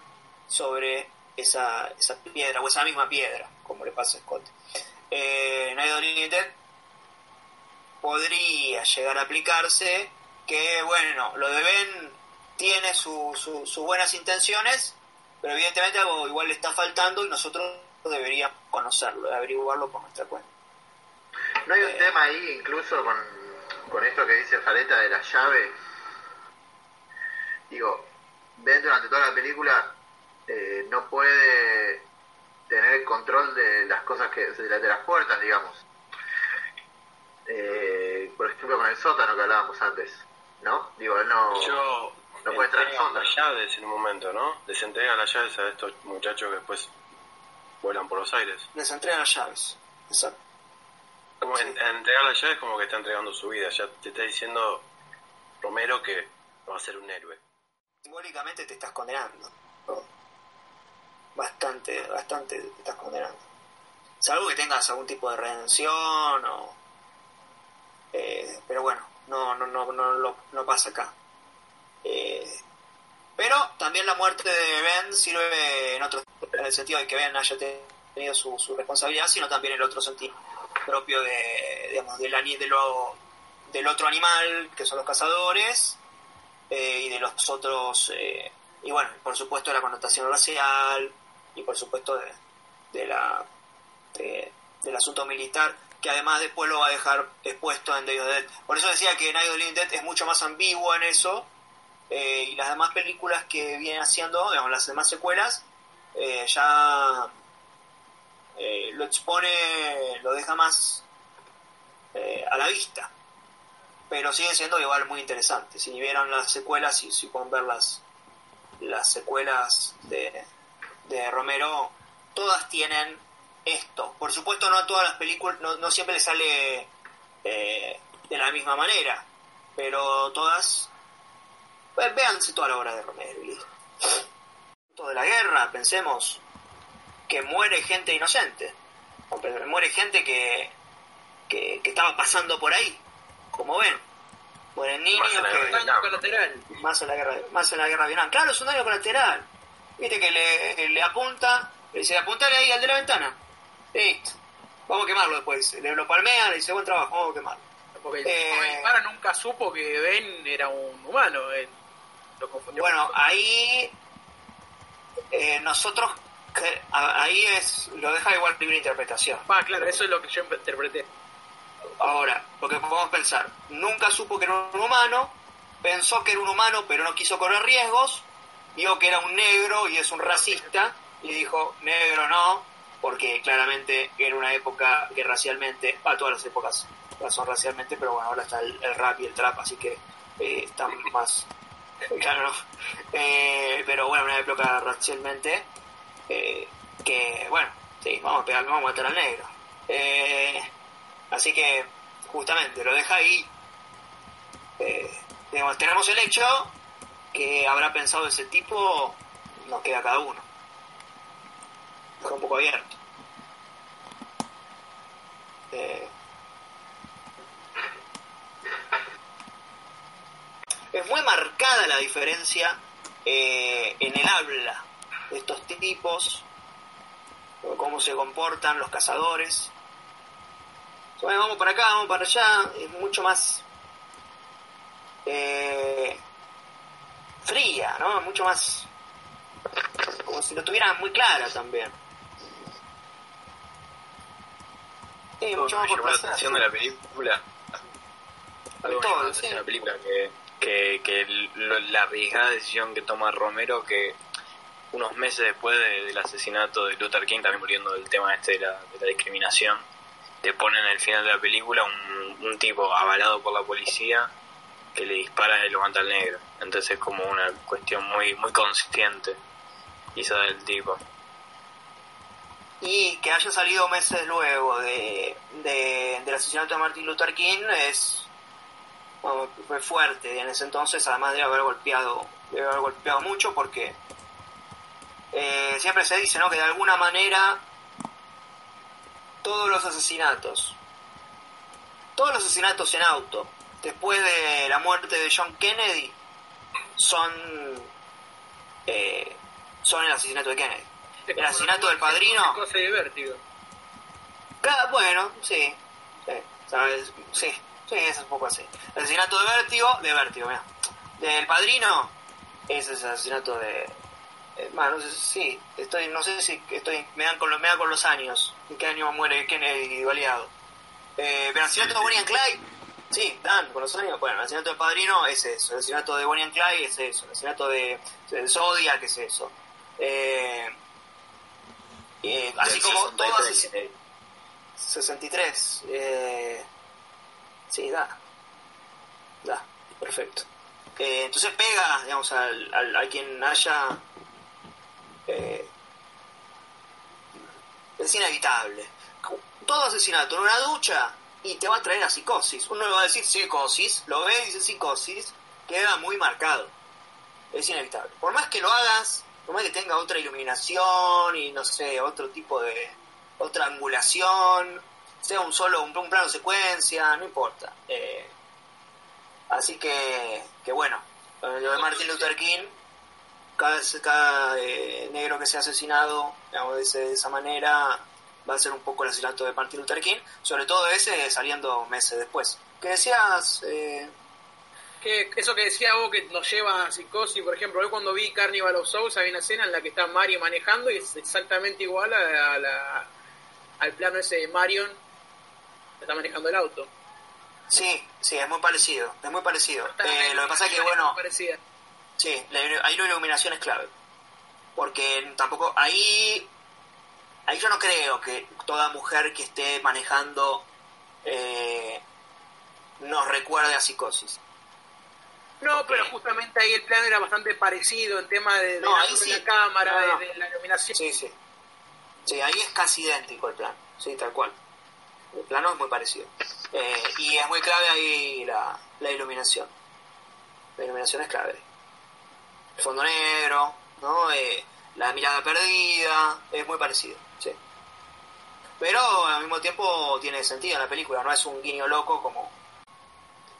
sobre esa, esa piedra o esa misma piedra, como le pasa a Scott. Eh, Night podría llegar a aplicarse que, bueno, lo de Ben tiene su- su- sus buenas intenciones, pero evidentemente algo igual le está faltando y nosotros deberíamos conocerlo, averiguarlo por nuestra cuenta. ¿No hay un Eh. tema ahí incluso con, con esto que dice Faleta de la llave? Digo, Ben durante toda la película eh, no puede tener el control de las cosas que de las puertas, digamos. Eh, por ejemplo, con el sótano que hablábamos antes, ¿no? Digo, él no... Yo no puede entrar sótano. las llaves en un momento, ¿no? Les entregan las llaves a estos muchachos que después vuelan por los aires. Les entregan las llaves. Exacto. Como en- en entregar las llaves como que está entregando su vida. Ya te está diciendo Romero que va a ser un héroe. Simbólicamente te estás condenando. Bastante, bastante te estás condenando. Salvo que tengas algún tipo de redención o... eh, pero bueno, no, no, no, no, no pasa acá. Eh, pero también la muerte de Ben sirve en otro en el sentido de que Ben haya tenido su, su responsabilidad, sino también el otro sentido propio de, digamos, del, ani- de lo- del otro animal, que son los cazadores, eh, y de los otros eh, y bueno, por supuesto la connotación racial y por supuesto de, de la de- del asunto militar que además después lo va a dejar expuesto en Day of Dead. Por eso decía que Night of the Living Dead es mucho más ambiguo en eso eh, y las demás películas que vienen haciendo, digamos, las demás secuelas, eh, ya eh, lo expone, lo deja más eh, a la vista. Pero sigue siendo igual muy interesante. Si vieron las secuelas, si, si pueden ver las, las secuelas de, de Romero, todas tienen esto. Por supuesto, no a todas las películas, no, no siempre le sale eh, de la misma manera, pero todas. Pues, véanse toda la obra de Romero y listo. Todo de la guerra, pensemos que muere gente inocente, muere gente que, que, que estaba pasando por ahí, como ven. Mueren niños Más en la que Daño colateral. más en la guerra más en la guerra de Vietnam claro es un daño colateral viste que le, le apunta le dice apuntale ahí al de la ventana vamos a quemarlo después le lo palmea le dice buen trabajo vamos a quemarlo Porque el Eh, dispara nunca supo que Ben era un humano. lo bueno ahí eh, nosotros ahí es lo deja igual libre interpretación. Ah, claro, eso es lo que yo interpreté. Ahora, lo que podemos pensar, nunca supo que era un humano, pensó que era un humano pero no quiso correr riesgos, vio que era un negro y es un racista y dijo, negro no, porque claramente era una época que racialmente, a todas las épocas son racialmente, pero bueno, ahora está el, rap y el trap, así que eh, más... [laughs] Claro, no. Eh, pero bueno, una época racialmente eh, que, bueno, sí, vamos a pegar, vamos a matar al negro. Eh, Así que, justamente, lo deja ahí. Eh, digamos, tenemos el hecho que habrá pensado ese tipo, nos queda cada uno. Deja un poco abierto. Eh, es muy marcada la diferencia eh, en el habla de estos tipos, cómo se comportan los cazadores. Bueno, vamos para acá, vamos para allá, es mucho más eh, fría, ¿no? Mucho más como si lo tuvieran muy clara también. Sí, mucho más me por llamó la atención de la película. Algo Todo, llamó la sí. de la película que, que, que lo- la arriesgada decisión que toma Romero que unos meses después de- del asesinato de Luther King, también muriendo del tema este de la, de la discriminación, te ponen en el final de la película un, un tipo avalado por la policía que le dispara y lo mata al negro. Entonces es como una cuestión muy muy consciente quizá del tipo. Y que haya salido meses luego de, de- del asesinato de Martin Luther King es fue fuerte en ese entonces, además de haber golpeado, de haber golpeado mucho porque eh, siempre se dice ¿no? que de alguna manera todos los asesinatos, todos los asesinatos en auto, después de la muerte de John Kennedy, son eh, son el asesinato de Kennedy. El asesinato del padrino. Cosa de vértigo. Bueno, sí, sí, ¿sabes? Sí, sí, es un poco así. El asesinato de Vértigo, de Vértigo, mira. Del padrino, ese es el asesinato de. eh, bueno, no sé, sí, estoy, no sé si estoy, me dan con los, me dan con los años. ¿En qué año muere Kennedy baleado? Eh, pero el asesinato de Bonnie and Clyde, sí, dan con los años. Bueno, el asesinato del padrino es eso. El asesinato de Bonnie and Clyde es eso. El asesinato de, de Zodiac es eso. Eh, eh, así como 63, todas. eh, 63. Eh, sí, da. Da, perfecto. Eh, entonces pega, digamos, al, al- a quien haya... eh, es inevitable. Todo asesinato en una ducha y te va a traer a psicosis. Uno le va a decir psicosis, lo ve y dice psicosis, queda muy marcado. Es inevitable. Por más que lo hagas, más que tenga otra iluminación y no sé, otro tipo de, otra angulación, sea un solo, un, un plano secuencia, no importa. Eh, así que, que bueno, lo de Martin Luther King, cada, cada eh, negro que sea asesinado digamos, de, ese- de esa manera va a ser un poco el asesinato de Martin Luther King, sobre todo ese saliendo meses después. ¿Qué decías? Eh, Eso que decía vos que nos lleva a psicosis, por ejemplo, hoy cuando vi Carnival of Souls había una escena en la que está Mario manejando y es exactamente igual a, a la, al plano ese de Marion que está manejando el auto. Sí, sí, es muy parecido, es muy parecido. Eh, lo que pasa es que, bueno. Sí, ahí la iluminación es clave. Porque tampoco, ahí, ahí yo no creo que toda mujer que esté manejando eh, nos recuerde a psicosis. No, pero justamente ahí el plano era bastante parecido en tema de, de No, la, ahí sí. la cámara, No, no. de, de la iluminación. Sí, sí. Sí, ahí es casi idéntico el plano. Sí, tal cual. El plano es muy parecido. Eh, y es muy clave ahí la, la iluminación. La iluminación es clave. El fondo negro, ¿no? Eh, la mirada perdida, es muy parecido, sí. Pero al mismo tiempo tiene sentido en la película, no es un guiño loco como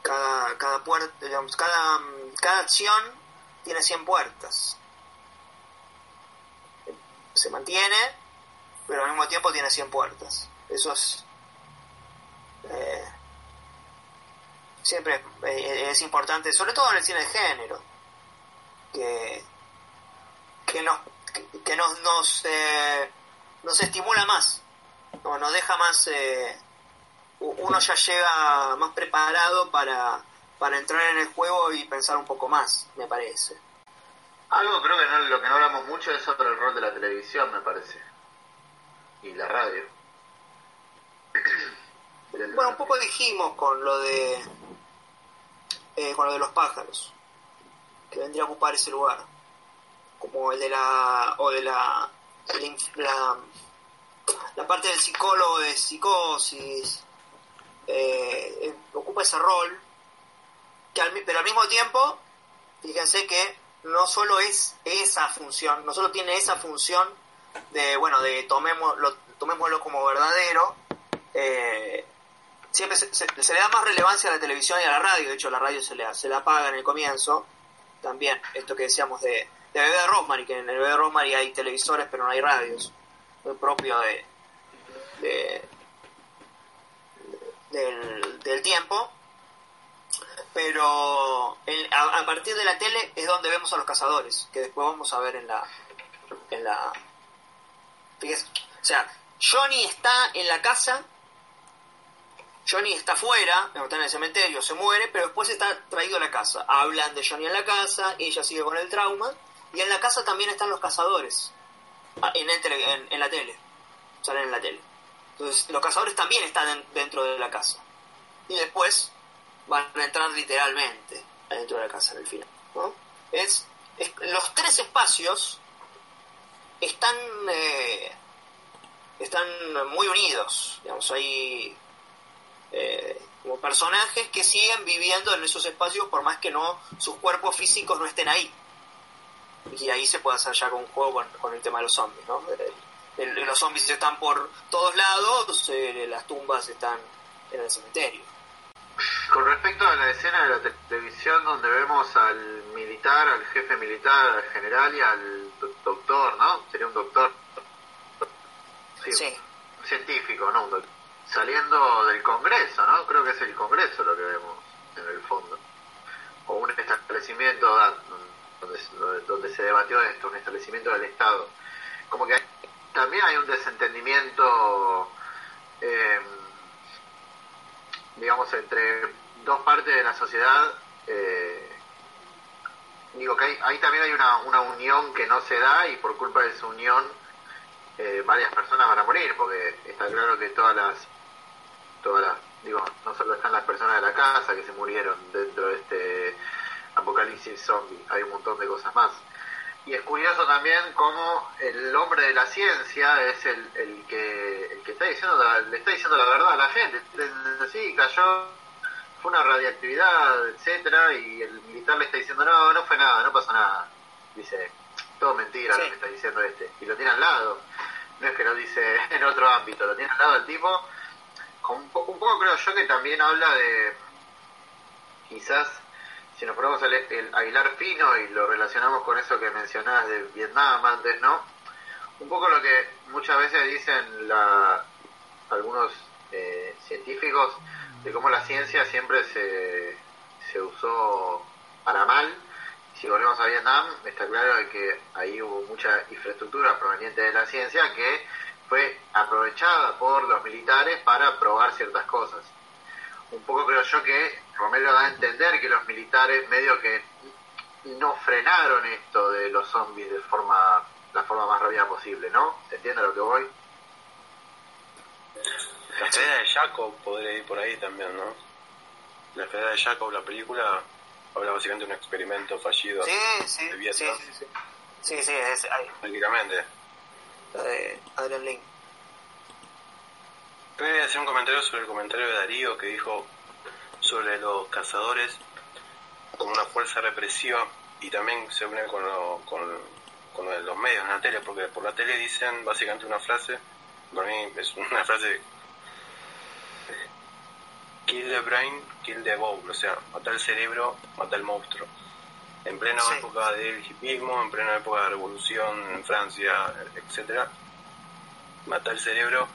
cada, cada puerta, digamos, cada, cada acción tiene 100 puertas. Se mantiene, pero al mismo tiempo tiene 100 puertas. Eso es... eh, siempre eh, es importante, sobre todo en el cine de género, que, que nos, que, que nos, nos, eh, nos estimula más, no, nos deja más... eh, uno ya llega más preparado para, para entrar en el juego y pensar un poco más, me parece. Algo creo que no, lo que no hablamos mucho es sobre el rol de la televisión, me parece. Y la radio. [coughs] Bueno, un poco dijimos con lo de eh, con lo de los pájaros, que vendría a ocupar ese lugar, como el de la o de la la, la parte del psicólogo de psicosis, eh, ocupa ese rol, pero al mismo tiempo, fíjense que no solo es esa función, no solo tiene esa función de bueno de tomémoslo, tomémoslo como verdadero, eh, siempre se, le da más relevancia a la televisión y a la radio. De hecho, la radio se le, se la apaga en el comienzo. También, esto que decíamos de, de Bebé de Rosemary, que en el Bebé de Rosemary hay televisores, pero no hay radios. Muy propio de- del, del tiempo. Pero el- a, partir de la tele es donde vemos a los cazadores, que después vamos a ver en la. En la fíjese, o sea, Johnny está en la casa Johnny está fuera, está en el cementerio, se muere, pero después está traído a la casa. Hablan de Johnny en la casa, ella sigue con el trauma, y en la casa también están los cazadores, en, el tele- en, en la tele, salen en la tele. Entonces, los cazadores también están en- dentro de la casa. Y después van a entrar literalmente adentro de la casa en el final. ¿no? Es, es- los tres espacios están, eh, están muy unidos. Digamos, hay eh, como personajes que siguen viviendo en esos espacios por más que no sus cuerpos físicos no estén ahí. Y ahí se puede hacer ya con un juego con, con el tema de los zombies, ¿no? El- los zombies están por todos lados, eh, las tumbas están en el cementerio. Con respecto a la escena de la te- televisión donde vemos al militar, al jefe militar, al general y al do- doctor, ¿no? Sería un doctor. Sí, científico, ¿no? Un doctor. Saliendo del Congreso, ¿no? Creo que es el Congreso lo que vemos en el fondo. O un establecimiento da- donde, donde- se debatió esto, un establecimiento del Estado. Como que también hay un desentendimiento... Eh, digamos, entre dos partes de la sociedad, eh, digo que hay, ahí también hay una, una unión que no se da y por culpa de esa unión eh, varias personas van a morir, porque está claro que todas las, todas las, digo, no solo están las personas de la casa que se murieron dentro de este apocalipsis zombie, hay un montón de cosas más. Y es curioso también cómo el hombre de la ciencia es el, el que el que está diciendo la- le está diciendo la verdad a la gente. Sí, cayó, fue una radiactividad, etcétera, y el militar le está diciendo no, no fue nada, no pasó nada. Dice, todo mentira lo que está diciendo este. Y lo tiene al lado. No es que lo dice [laughs] en otro ámbito, lo tiene al lado el tipo. Un poco creo yo que también habla de quizás si nos ponemos el, el a hilar fino y lo relacionamos con eso que mencionabas de Vietnam antes, ¿no? Un poco lo que muchas veces dicen la, algunos eh, científicos de cómo la ciencia siempre se, se usó para mal. Si volvemos a Vietnam, está claro que ahí hubo mucha infraestructura proveniente de la ciencia que fue aprovechada por los militares para probar ciertas cosas. Un poco creo yo que Romero da a entender que los militares medio que no frenaron esto de los zombies de forma la forma más rápida posible, ¿no? ¿Se entiende a lo que voy? La esfera de Jacob podría ir por ahí también, ¿no? La esfera de Jacob, la película, habla básicamente de un experimento fallido Sí, sí, de sí, sí, sí. Sí, sí, es ahí, Prácticamente. la de Adrian Link. Quería hacer un comentario sobre el comentario de Darío que dijo sobre los cazadores como una fuerza represiva y también se une con, lo- con, con lo de los medios en la tele, porque por la tele dicen básicamente una frase, para mí es una frase kill the brain, kill the bowl, o sea, matar el cerebro, matar el monstruo. En plena Sí. época del hipismo, en plena época de la revolución en Francia, etcétera, matar el cerebro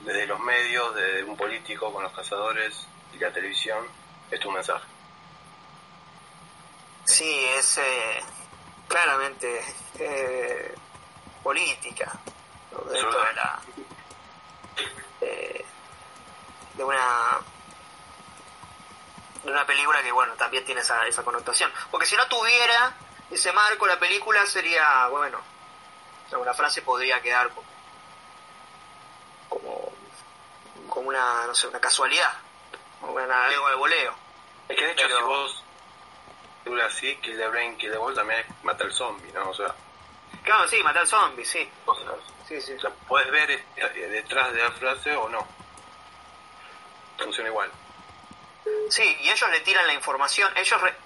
desde los medios, desde un político con los cazadores y la televisión, es tu mensaje. Sí, es eh, claramente eh, política ¿no? dentro de la eh, de una de una película que bueno también tiene esa, esa connotación porque si no tuviera ese marco la película sería bueno o sea, una frase podría quedar como como, como una no sé una casualidad una, algo de voleo Es que de hecho, Pero- si vos película así, Kill the Brain, Kill the Ball, también es matar al zombie, ¿no? O sea, claro sí matar zombies sí sí sí o sea, puedes ver eh, detrás de la frase o no. Funciona igual. Sí, y ellos le tiran la información, ellos, re-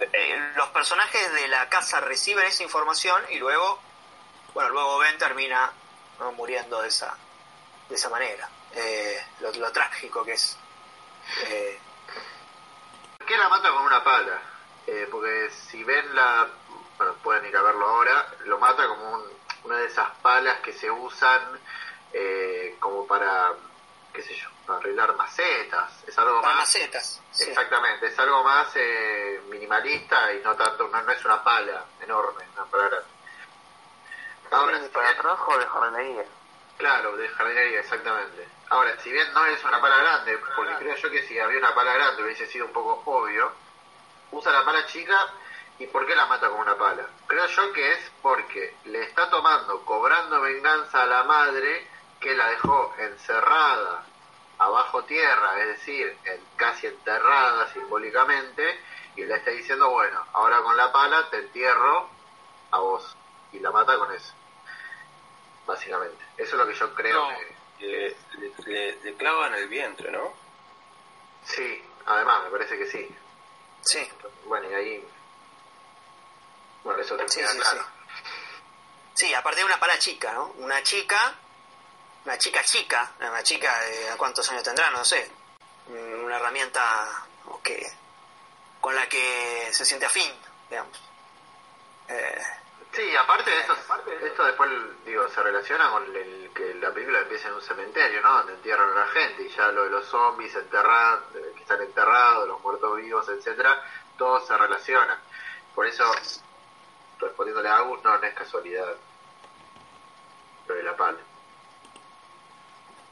eh, los personajes de la casa reciben esa información y luego, bueno, luego Ben termina ¿no? muriendo de esa, de esa manera. Eh, lo, lo trágico que es. Eh, ¿Por qué la mata con una pala? Eh, porque si ven la... Bueno, pueden ir a verlo ahora. Lo mata como un- una de esas palas que se usan eh, como para, qué sé yo, para arreglar macetas. Es algo para más... macetas. sí. Exactamente, es algo más eh, minimalista y no tanto, no, no es una pala enorme, una pala grande. Ahora, si para trabajo de jardinería. Claro, de jardinería, exactamente. Ahora, si bien no es una pala grande, porque creo yo que si había una pala grande hubiese sido un poco obvio, usa la pala chica y ¿por qué la mata con una pala? Creo yo que es porque le está tomando, cobrando venganza a la madre que la dejó encerrada abajo tierra, es decir, casi enterrada simbólicamente, y le está diciendo, bueno, ahora con la pala te entierro a vos, y la mata con eso básicamente. Eso es lo que yo creo No. que... Le, le, le- le clavan el vientre, ¿no? Sí, además, me parece que sí. Sí, Bueno, y ahí... Bueno, eso te sí, queda sí, sí. claro. Sí, aparte de una pala chica, ¿no? Una chica, una chica chica, una chica de ¿a cuántos años tendrá, no sé. Mm, Una herramienta o que, con la que se siente afín, digamos. Eh, Sí, aparte de eso, esto después, digo, se relaciona con el que la película empieza en un cementerio, ¿no? Donde entierran a la gente y ya lo de los zombies enterrados, que están enterrados, los muertos vivos, etcétera, todo se relaciona. Por eso, respondiéndole a Agus, no, no es casualidad lo de la pala.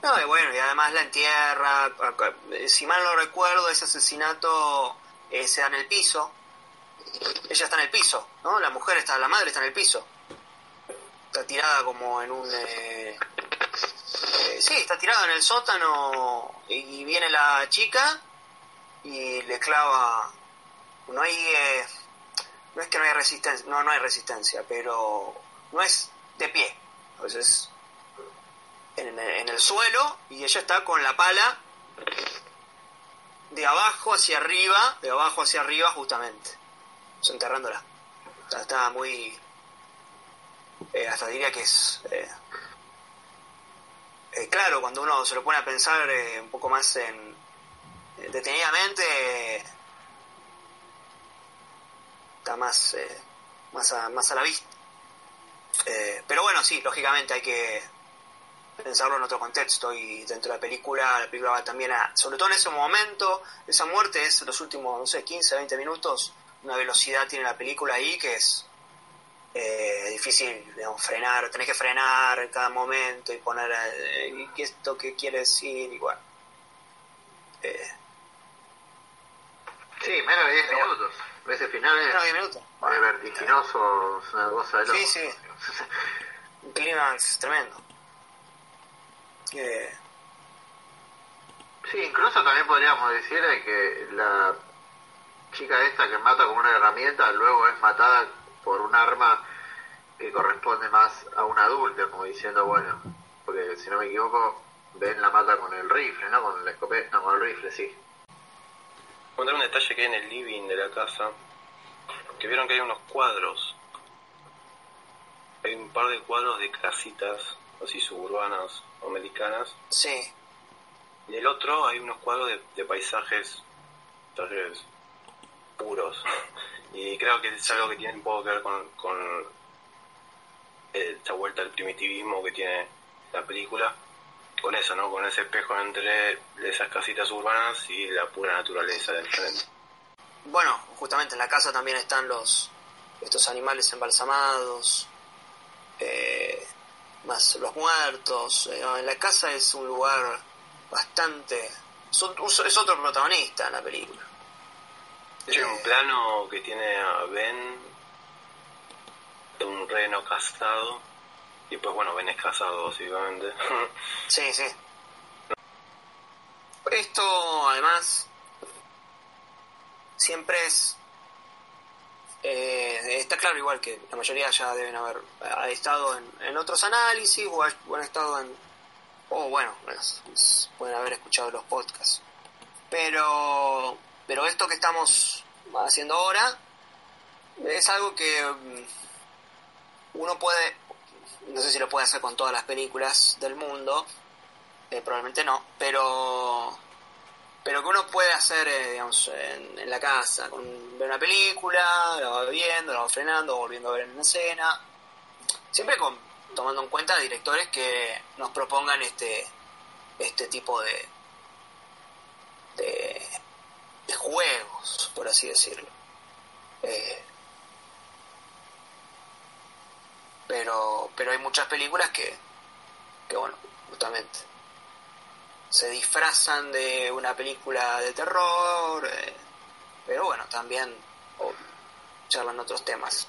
No, y bueno, y además la entierra. eh, Si mal no recuerdo, ese asesinato eh, se da en el piso. Ella está en el piso, ¿no? La mujer está, la madre está en el piso. Está tirada como en un. eh, eh, sí, está tirada en el sótano y viene la chica y le clava. No hay. eh, no es que no hay resistencia, no, no hay resistencia, pero no es de pie. Entonces en, en el suelo y ella está con la pala de abajo hacia arriba, de abajo hacia arriba justamente, enterrándola. Está muy... eh, hasta diría que es... eh, eh, claro, cuando uno se lo pone a pensar eh, un poco más en detenidamente, está más, más, a, más a la vista. Pero bueno, sí, lógicamente hay que pensarlo en otro contexto y dentro de la película, la película va también a, sobre todo en ese momento, esa muerte es los últimos, no sé, 15, 20 minutos, una velocidad tiene la película ahí que es eh, difícil, digamos, frenar, tenés que frenar en cada momento y poner, eh, ¿y qué esto qué quiere decir? Igual. Eh, Sí, menos de 10 Pero bueno. minutos. Ese final es, menos de 10 minutos. es vertiginoso, es una cosa de loco. Sí, sí. [laughs] Un clímax tremendo. Eh, Sí, incluso también podríamos decir de que la chica esta que mata con una herramienta luego es matada por un arma que corresponde más a un adulto, como diciendo, bueno, porque si no me equivoco, Ben la mata con el rifle, ¿no? Con la escopeta, no, con el rifle, sí. Contar un detalle que hay en el living de la casa, que vieron que hay unos cuadros. Hay un par de cuadros de casitas, así suburbanas o americanas. sí, Y el otro hay unos cuadros de, de paisajes, paisajes puros. Y creo que es algo que tiene un poco que ver con, con eh, esta vuelta al primitivismo que tiene la película. Con eso, ¿no? Con ese espejo entre esas casitas urbanas y la pura naturaleza del frente. Bueno, justamente en la casa también están los estos animales embalsamados, eh, más los muertos. eh, en la casa es un lugar bastante... Es otro protagonista en la película. Hay un plano que tiene a Ben, de un reno casado, y pues bueno, Ben es casado, básicamente. [laughs] Sí, sí. Esto, además, siempre es... eh, está claro igual que la mayoría ya deben haber ha estado en, en otros análisis o, ha- o han estado en... O bueno, pueden haber escuchado los podcasts. Pero, pero esto que estamos haciendo ahora es algo que mm, uno puede, no sé si lo puede hacer con todas las películas del mundo, eh, probablemente no, pero pero que uno puede hacer, eh, digamos, en, en la casa, con ver una película, la va viendo, la va frenando, volviendo a ver en una escena, siempre con, tomando en cuenta directores que nos propongan este este tipo de de, de juegos, por así decirlo. Eh, pero pero hay muchas películas que que bueno, justamente se disfrazan de una película de terror, eh, pero bueno, también o, charlan otros temas.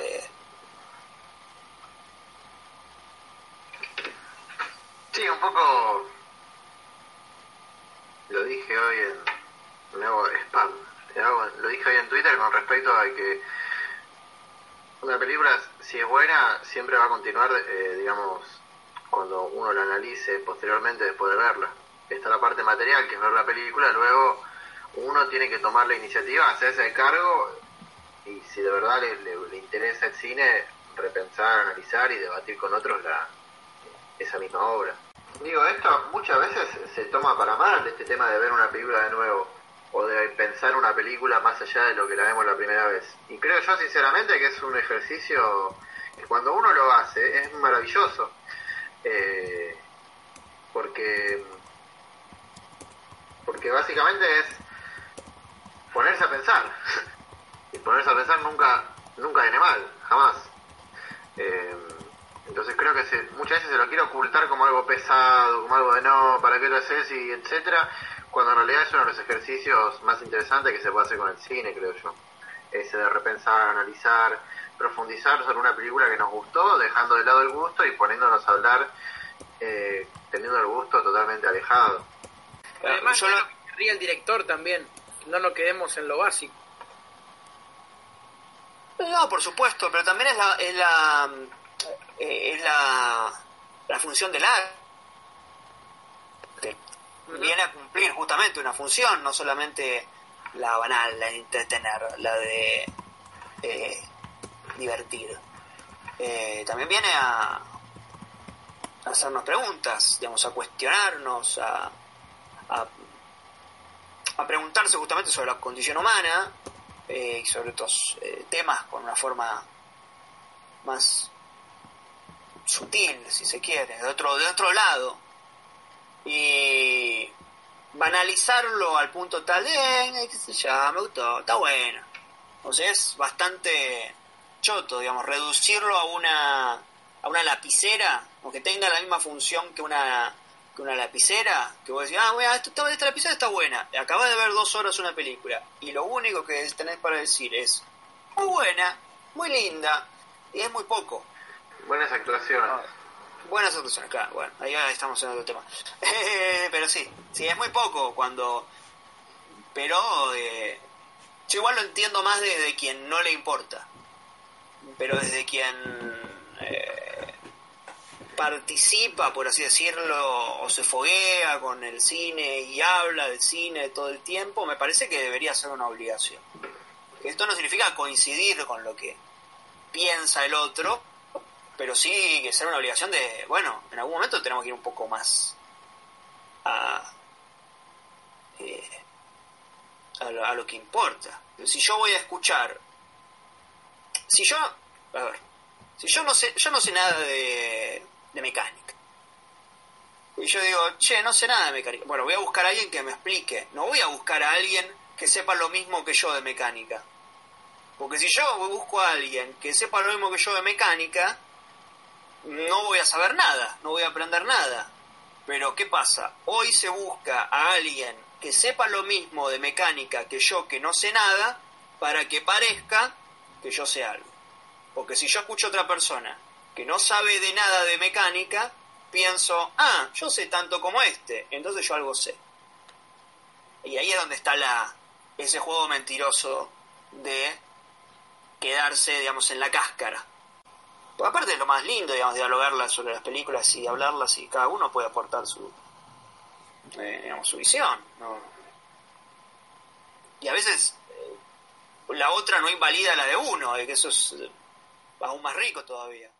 Eh, Sí, un poco lo dije hoy en me hago spam, lo dije hoy en Twitter con respecto a que una película si es buena siempre va a continuar, eh, digamos, cuando uno la analice posteriormente después de verla. Está la parte material que es ver la película, luego uno tiene que tomar la iniciativa, hacerse el cargo y si de verdad le, le- le interesa el cine, repensar, analizar y debatir con otros la, esa misma obra. Digo, esto muchas veces se toma para mal, este tema de ver una película de nuevo, o de pensar una película más allá de lo que la vemos la primera vez. Y creo yo sinceramente que es un ejercicio que cuando uno lo hace es maravilloso, Eh, porque porque básicamente es ponerse a pensar, [laughs] y ponerse a pensar nunca, nunca viene mal, jamás. Eh, entonces creo que se, muchas veces se lo quiere ocultar como algo pesado, como algo de no, ¿para qué lo haces? y etcétera, cuando en realidad es uno de los ejercicios más interesantes que se puede hacer con el cine, creo yo. Ese de repensar, analizar, profundizar sobre una película que nos gustó, dejando de lado el gusto y poniéndonos a hablar eh, teniendo el gusto totalmente alejado. Además, yo yo lo- lo que querría el director también, no nos quedemos en lo básico. No, por supuesto, pero también es la es la eh, es la, la función del arte. Viene a cumplir justamente una función, no solamente la banal, la de entretener, la de eh, divertir. Eh, también viene a, hacernos preguntas, digamos, a cuestionarnos, a, a, preguntarse justamente sobre la condición humana eh, y sobre otros temas con una forma más sutil, si se quiere, de otro, de otro lado. Y banalizarlo al punto tal de, eh, qué sé yo, me gustó, está bueno. O sea, es bastante choto, digamos, reducirlo a una, a una lapicera, o que tenga la misma función que una, que una lapicera, que vos decís, ah, esto, esta, esta lapicera está buena, acabas de ver dos horas una película, y lo único que tenés para decir es, muy buena, muy linda, y es muy poco. Buenas actuaciones. Buenas actuaciones, claro, bueno, ahí estamos en otro tema. [laughs] Pero sí, sí, es muy poco cuando... Pero eh, yo igual lo entiendo más desde quien no le importa. Pero desde quien eh, participa, por así decirlo, o se foguea con el cine y habla del cine todo el tiempo, me parece que debería ser una obligación. Esto no significa coincidir con lo que piensa el otro, pero sí que ser una obligación de, bueno, en algún momento tenemos que ir un poco más a, eh, a, lo, a lo que importa. Si yo voy a escuchar, si yo, a ver, si yo no sé, yo no sé nada de, de mecánica. Y yo digo, che, no sé nada de mecánica. Bueno, voy a buscar a alguien que me explique. No voy a buscar a alguien que sepa lo mismo que yo de mecánica. Porque si yo busco a alguien que sepa lo mismo que yo de mecánica, no voy a saber nada, no voy a aprender nada. Pero ¿qué pasa? Hoy se busca a alguien que sepa lo mismo de mecánica que yo que no sé nada para que parezca que yo sé algo. Porque si yo escucho a otra persona que no sabe de nada de mecánica, pienso, ah, yo sé tanto como este, entonces yo algo sé. Y ahí es donde está la, ese juego mentiroso de quedarse, digamos, en la cáscara. Aparte es lo más lindo, digamos, dialogarlas sobre las películas y hablarlas y cada uno puede aportar su, eh, digamos, su visión. ¿no? Y a veces eh, la otra no invalida la de uno, y que eso es eh, aún más rico todavía.